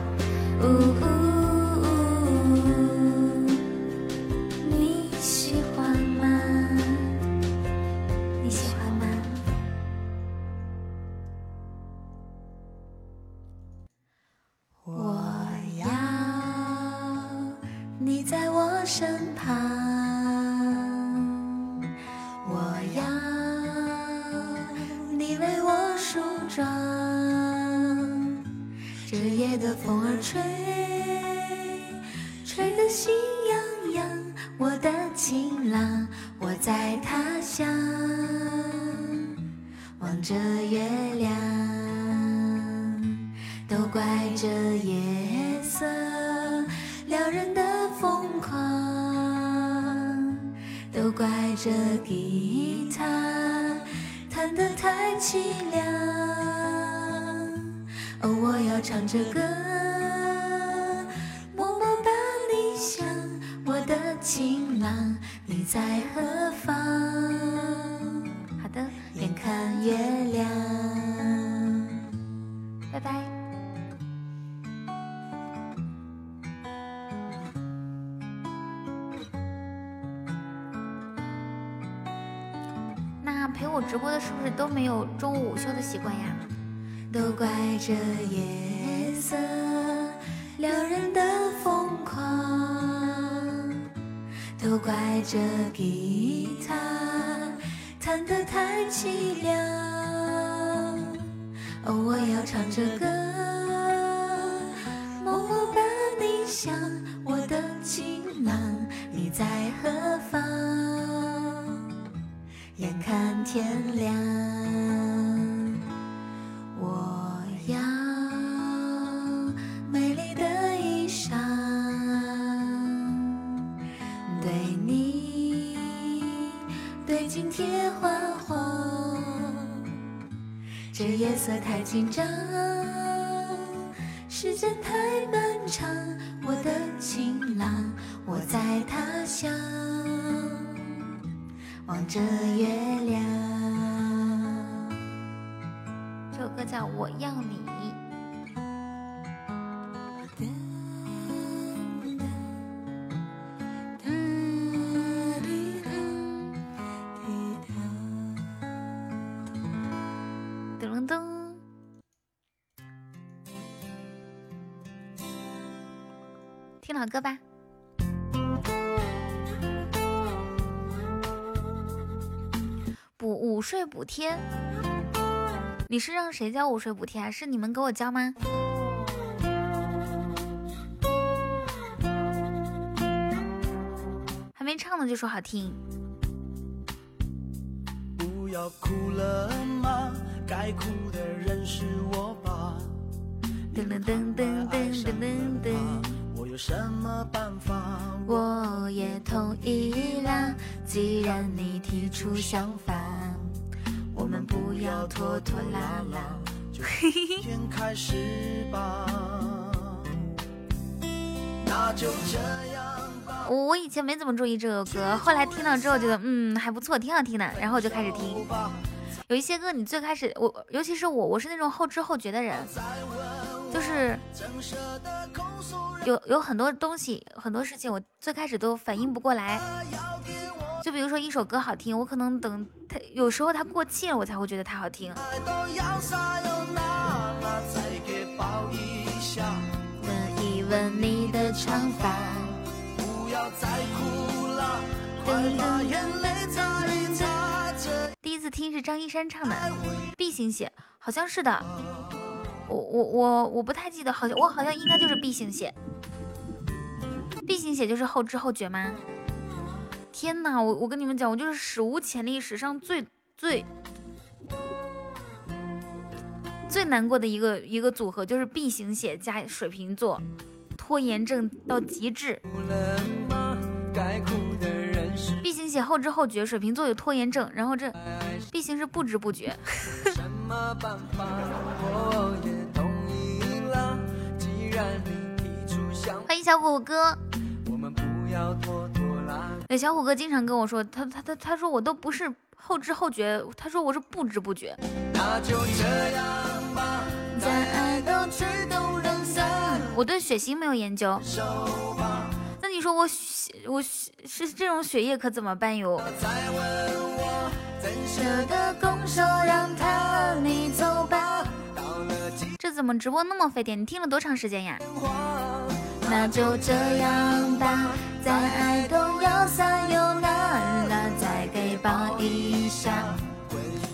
都没有中午午休的习惯呀？都怪这夜色撩人的疯狂，都怪这吉他弹得太凄凉。哦，我要唱着歌，默默把你想，我的情郎，你在何方？眼看天亮。我要美丽的衣裳，对你对镜贴花黄。这夜色太紧张，时间太漫长。我的情郎，我在他乡，望着月亮。这首歌叫我要你。听老歌吧。补午睡补贴。你是让谁交午睡补贴啊？是你们给我交吗？还没唱呢就说好听。不要哭了吗？该哭的人是我吧。噔噔噔噔噔噔噔噔。我有什么办法？我也同意啦。既然你提出想法。要拖拖拉拉，就天开始吧。那就这样吧。我我以前没怎么注意这个歌，后来听到之后觉得嗯还不错，挺好听的，然后我就开始听。有一些歌你最开始我，尤其是我，我是那种后知后觉的人，就是有有很多东西很多事情我最开始都反应不过来。就比如说一首歌好听，我可能等它有时候它过气了，我才会觉得它好听。闻一闻你的长发。第一次听是张一山唱的《B 型血》，好像是的。我我我我不太记得，好像我好像应该就是 B 型血。，B 型血就是后知后觉吗？天哪，我我跟你们讲，我就是史无前例，史上最最最难过的一个一个组合，就是 B 型血加水瓶座，拖延症到极致。B 型血后知后觉，水瓶座有拖延症，然后这 B 型是不知不觉。欢迎小虎哥。对，小虎哥经常跟我说，他他他他说我都不是后知后觉，他说我是不知不觉。我对血型没有研究，那你说我血我血是这种血液可怎么办哟？这怎么直播那么费电？你听了多长时间呀？那就这样吧，再爱都要撒由那拉，再给抱一下。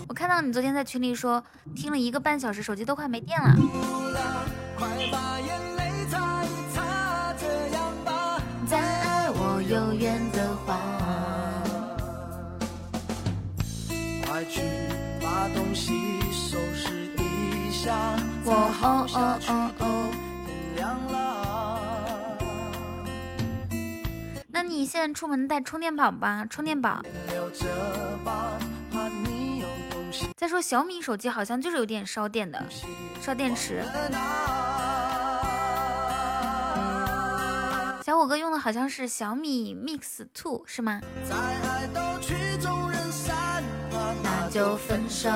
我看到你昨天在群里说，听了一个半小时，手机都快没电了。再爱我有缘的话，快去把东西收拾一下。我哦哦哦哦，天亮了。那你现在出门带充电宝吧，充电宝。再说小米手机好像就是有点烧电的，烧电池。小虎哥用的好像是小米 Mix Two 是吗？那就分手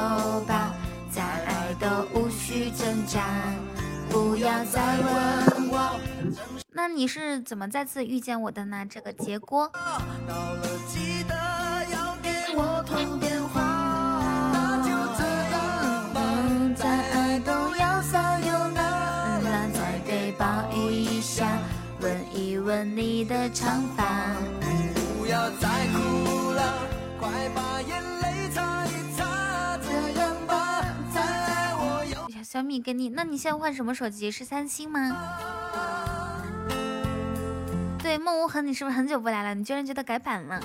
吧，再爱都无需挣扎，不要再问我。那你是怎么再次遇见我的呢？这个结果。问一问你的长发。不要再哭了，快把眼泪擦一擦。这样吧，再爱我有。小米给你，那你现在换什么手机？是三星吗？对，梦无痕，你是不是很久不来了？你居然觉得改版了？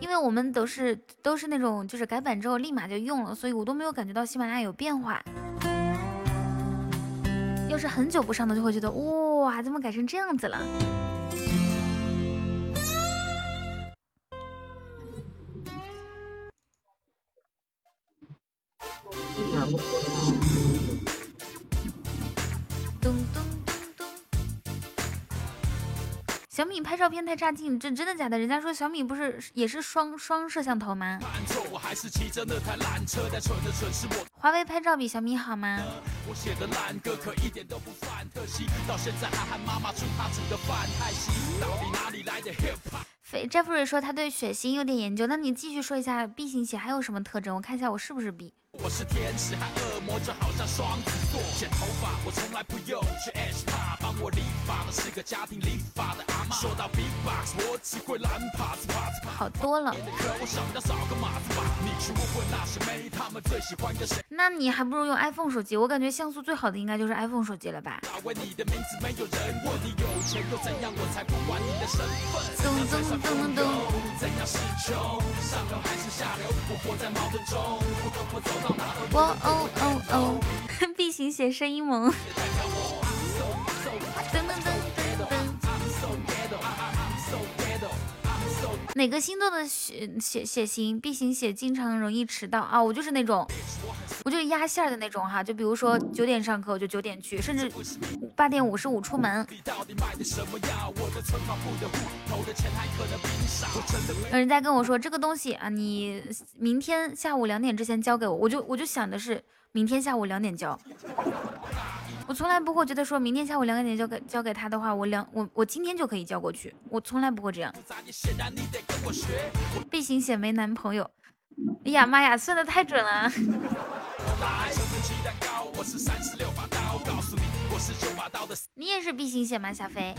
因为我们都是都是那种就是改版之后立马就用了，所以我都没有感觉到喜马拉雅有变化。要是很久不上的，就会觉得哇，怎么改成这样子了？小米拍照片太差劲，这真的假的？人家说小米不是也是双双摄像头吗？华为拍照比小米好吗？肥 Jeffrey 说他对血型有点研究，那你继续说一下 B 型血还有什么特征？我看一下我是不是 B。我是天使还恶魔，就好像双子座。剪头发我从来不用去 H 他，帮我理发的是个家庭理发的说到 b Box，我只会蓝帕子帕子。好多了。那你还不如用 iPhone 手机，我感觉像素最好的应该就是 iPhone 手机了吧。咚咚咚咚咚。我哦哦哦，B 型血声音萌。噔噔噔哪个星座的血血血型 B 型血经常容易迟到啊？我就是那种，我就是压线的那种哈。就比如说九点上课，我就九点去，甚至八点五十五出门。人家跟我说这个东西啊，你明天下午两点之前交给我，我就我就想的是明天下午两点交。我从来不会觉得说明天下午两点交给交给他的话，我两我我今天就可以交过去，我从来不会这样。B 型写没男朋友，哎呀妈呀，算的太准了。你也是 B 型血吗，小飞？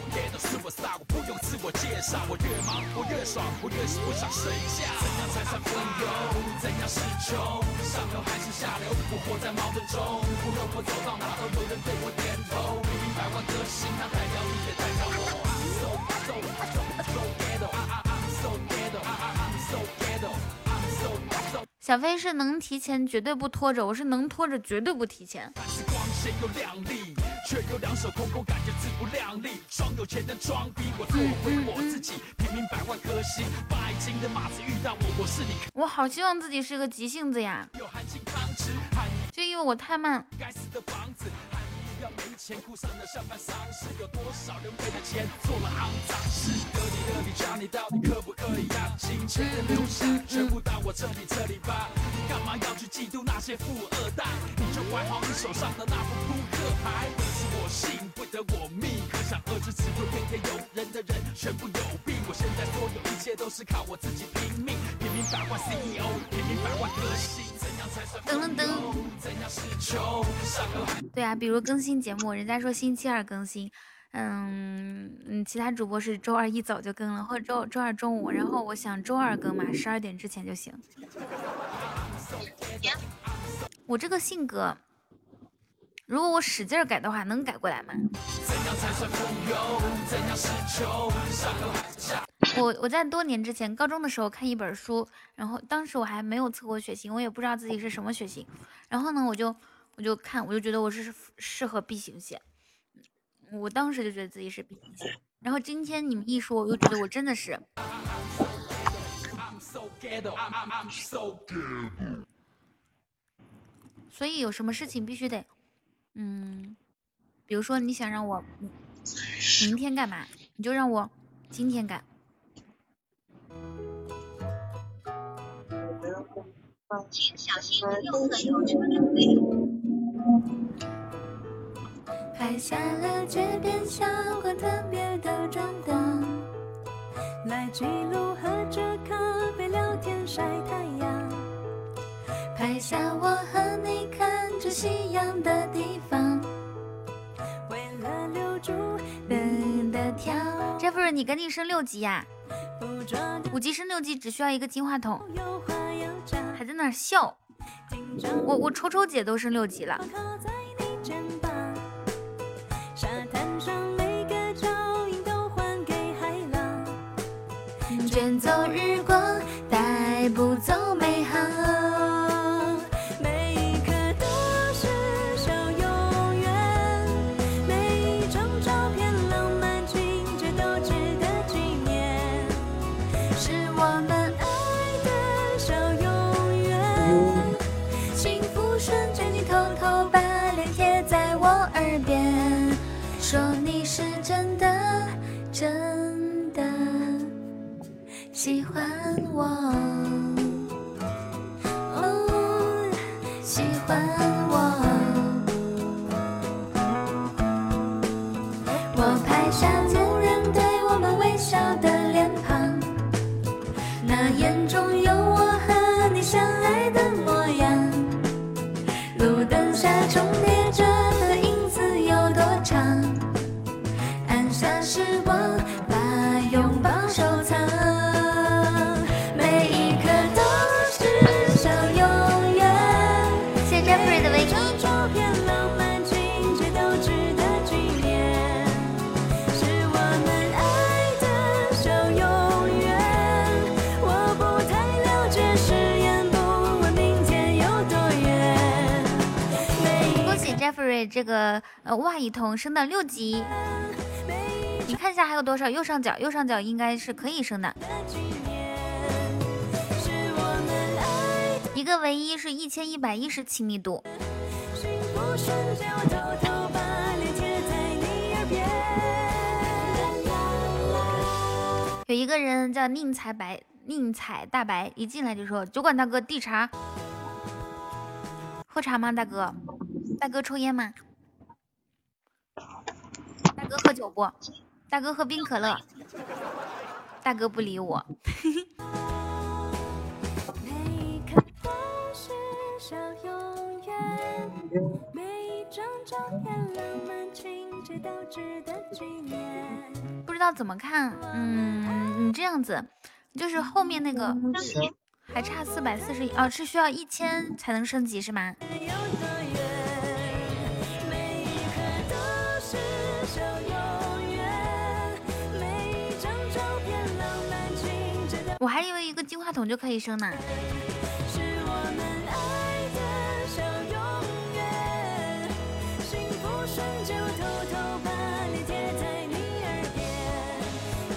小飞是能提前，绝对不拖着；我是能拖着，绝对不提前。我做回我自己。平民百万颗星，拜金的马子遇到我，我是你。我好希望自己是个急性子呀，就因为我太慢。要没钱哭丧的上班丧事，有多少人为了钱做了肮脏事？哥你的你家你到底可不可以让金？钱留下全部到我这里这里吧，干嘛要去嫉妒那些富二代？你就管好你手上的那副扑克牌。得是我幸，不得我命，可想而知，此处偏偏有人的人全部有病。我现在所有一切都是靠我自己拼命，平民百万 CEO，平民百万歌星。噔噔噔！对啊，比如更新节目，人家说星期二更新，嗯嗯，其他主播是周二一早就更了，或者周周二中午，然后我想周二更嘛，十二点之前就行。我这个性格，如果我使劲改的话，能改过来吗？我我在多年之前高中的时候看一本书，然后当时我还没有测过血型，我也不知道自己是什么血型。然后呢，我就我就看，我就觉得我是适合 B 型血，我当时就觉得自己是 B 型血。然后今天你们一说，我又觉得我真的是。所以有什么事情必须得，嗯，比如说你想让我明天干嘛，你就让我今天干。请小心用的有车拍下了街边小馆特别的转灯，来记录喝着咖啡聊天晒太阳。拍下我和你看着夕阳的地方。为了留住等的跳。这不是你赶紧升六级呀？五级升六级只需要一个金话筒。还在那笑，我我抽抽姐都升六级了。卷走日光，带不走美好。喜欢我，这个呃哇一通升到六级。你看一下还有多少？右上角，右上角应该是可以升的。一个唯一是一千一百一十亲密度。有一个人叫宁采白，宁采大白，一进来就说：“酒馆大哥递茶，喝茶吗？大哥，大哥抽烟吗？大哥喝酒不？”大哥喝冰可乐，大哥不理我。不知道怎么看，嗯，你这样子，就是后面那个还差四百四十哦，是需要一千才能升级是吗？我还以为一个金话筒就可以升呢。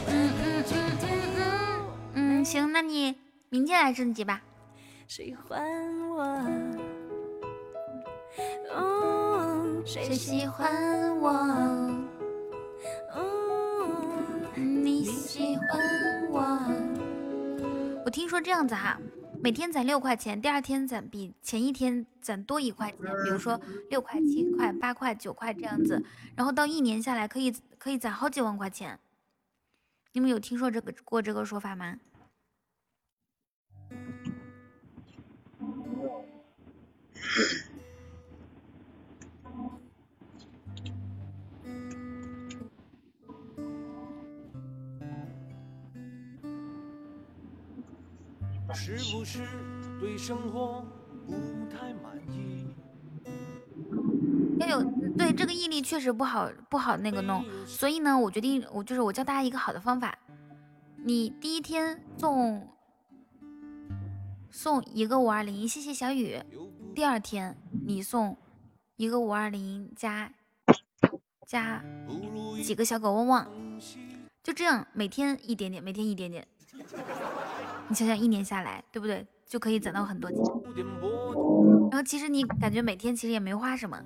嗯嗯嗯嗯嗯嗯，行，那你明天来升级吧。喜欢我？谁喜欢我？你喜欢听说这样子哈，每天攒六块钱，第二天攒比前一天攒多一块钱，比如说六块、七块、八块、九块这样子，然后到一年下来可以可以攒好几万块钱。你们有听说这个过这个说法吗？是不是对生活不太满意？要有对这个毅力确实不好不好那个弄，所以呢，我决定我就是我教大家一个好的方法，你第一天送送一个五二零，谢谢小雨。第二天你送一个五二零加加几个小狗汪汪，就这样每天一点点，每天一点点。你想想，一年下来，对不对？就可以攒到很多钱。然后其实你感觉每天其实也没花什么。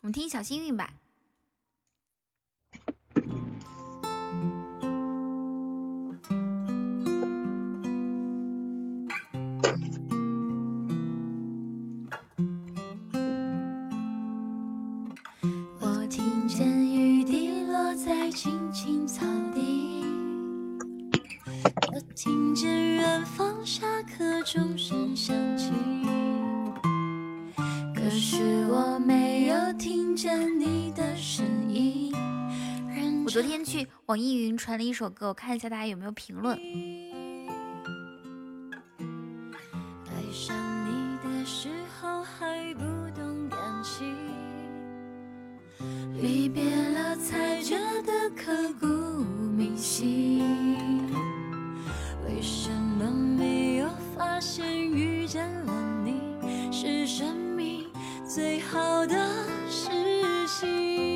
我们听小幸运吧。传了一首歌，我看一下大家有没有评论。爱上你的时候还不懂感情，离别了才觉得。刻骨铭心，为什么没有发现遇见了你是生命最好的事情？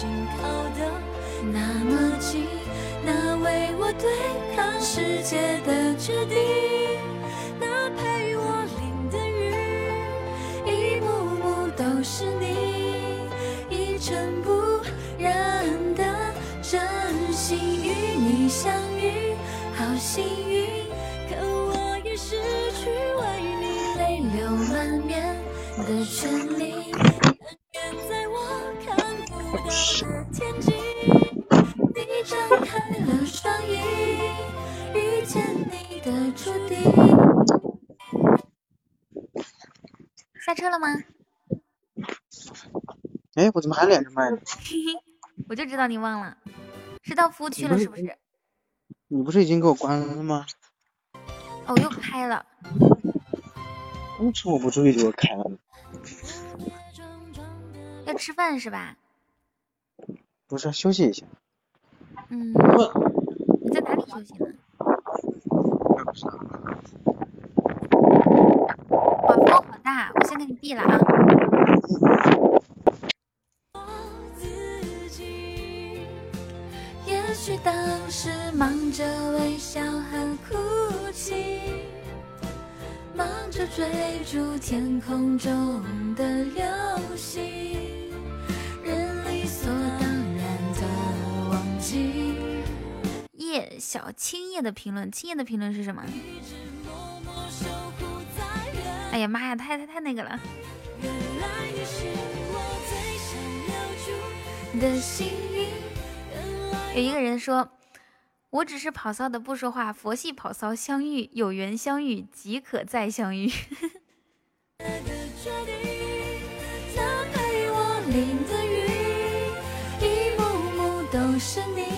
紧靠的那么近，那为我对抗世界的决定，那陪我淋的雨，一幕幕都是你，一尘不染的真心与你相遇，好幸运。可我已失去为你泪流满面的权利，下车了吗？哎，我怎么还连着麦呢？我就知道你忘了，是到服务区了是不是？你不是已经给我关了吗？哦，又开了。当初我不注意就开了。要吃饭是吧？不是，休息一下。嗯。你在哪里休息呢？我风好大，我先给你闭了啊。我自己。也许当时忙着微笑和哭泣。忙着追逐天空中的流星。小青叶的评论，青叶的评论是什么？哎呀妈呀，太太太那个了。有一个人说：“我只是跑骚的不说话，佛系跑骚相遇，有缘相遇即可再相遇。一幕幕都是你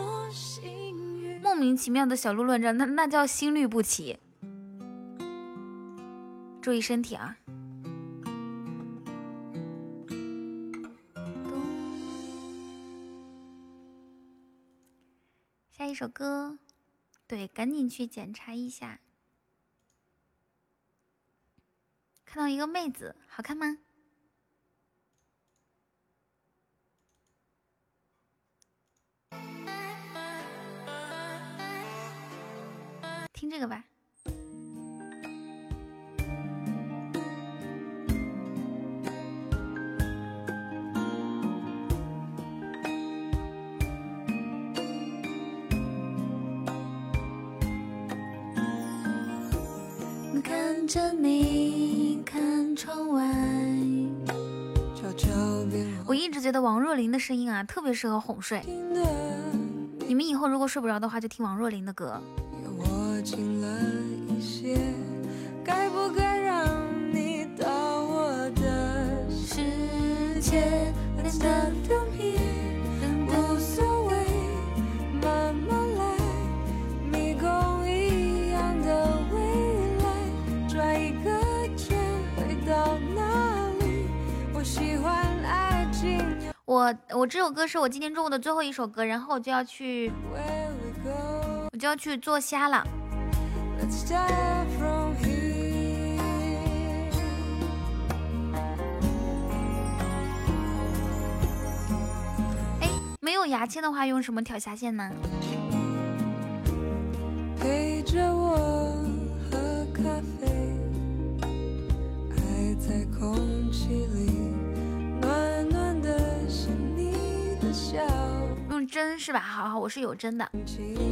名其妙的小鹿乱撞，那那叫心律不齐。注意身体啊！下一首歌，对，赶紧去检查一下。看到一个妹子，好看吗？听这个吧。看着你看窗外，我一直觉得王若琳的声音啊，特别适合哄睡。你们以后如果睡不着的话，就听王若琳的歌。该不该让你到我的世界变得更平？无所谓，慢慢来，迷宫一样的未来，转一个圈回到哪里？我喜欢爱情。我我这首歌是我今天中午的最后一首歌，然后我就要去，我就要去做虾了。哎，没有牙签的话，用什么挑虾线呢？陪着我喝咖啡，爱在空气里用针是吧？好好，我是有针的。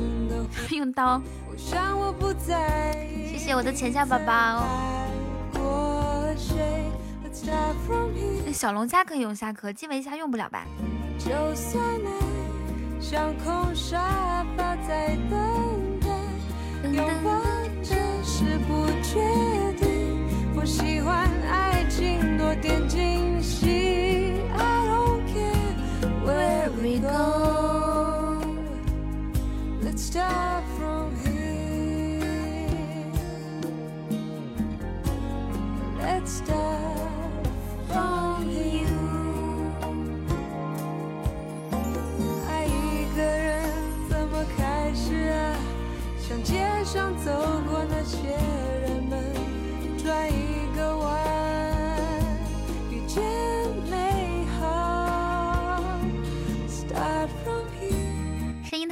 用刀。谢谢我的浅笑宝宝。小龙虾可以用虾壳，基围虾用不了吧？爱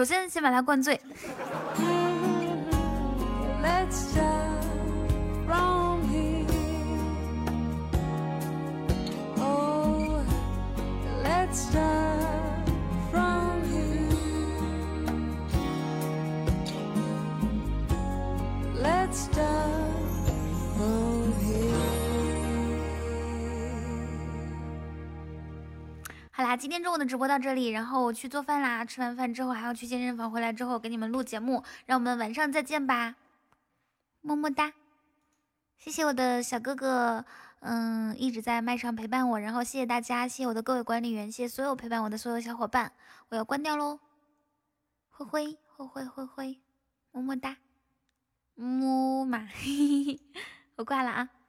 首先，先把他灌醉。好啦，今天中午的直播到这里，然后我去做饭啦。吃完饭之后还要去健身房，回来之后给你们录节目。让我们晚上再见吧，么么哒！谢谢我的小哥哥，嗯，一直在麦上陪伴我。然后谢谢大家，谢谢我的各位管理员，谢谢所有陪伴我的所有小伙伴。我要关掉喽，灰灰灰灰灰灰，么么哒，木马，我挂了啊。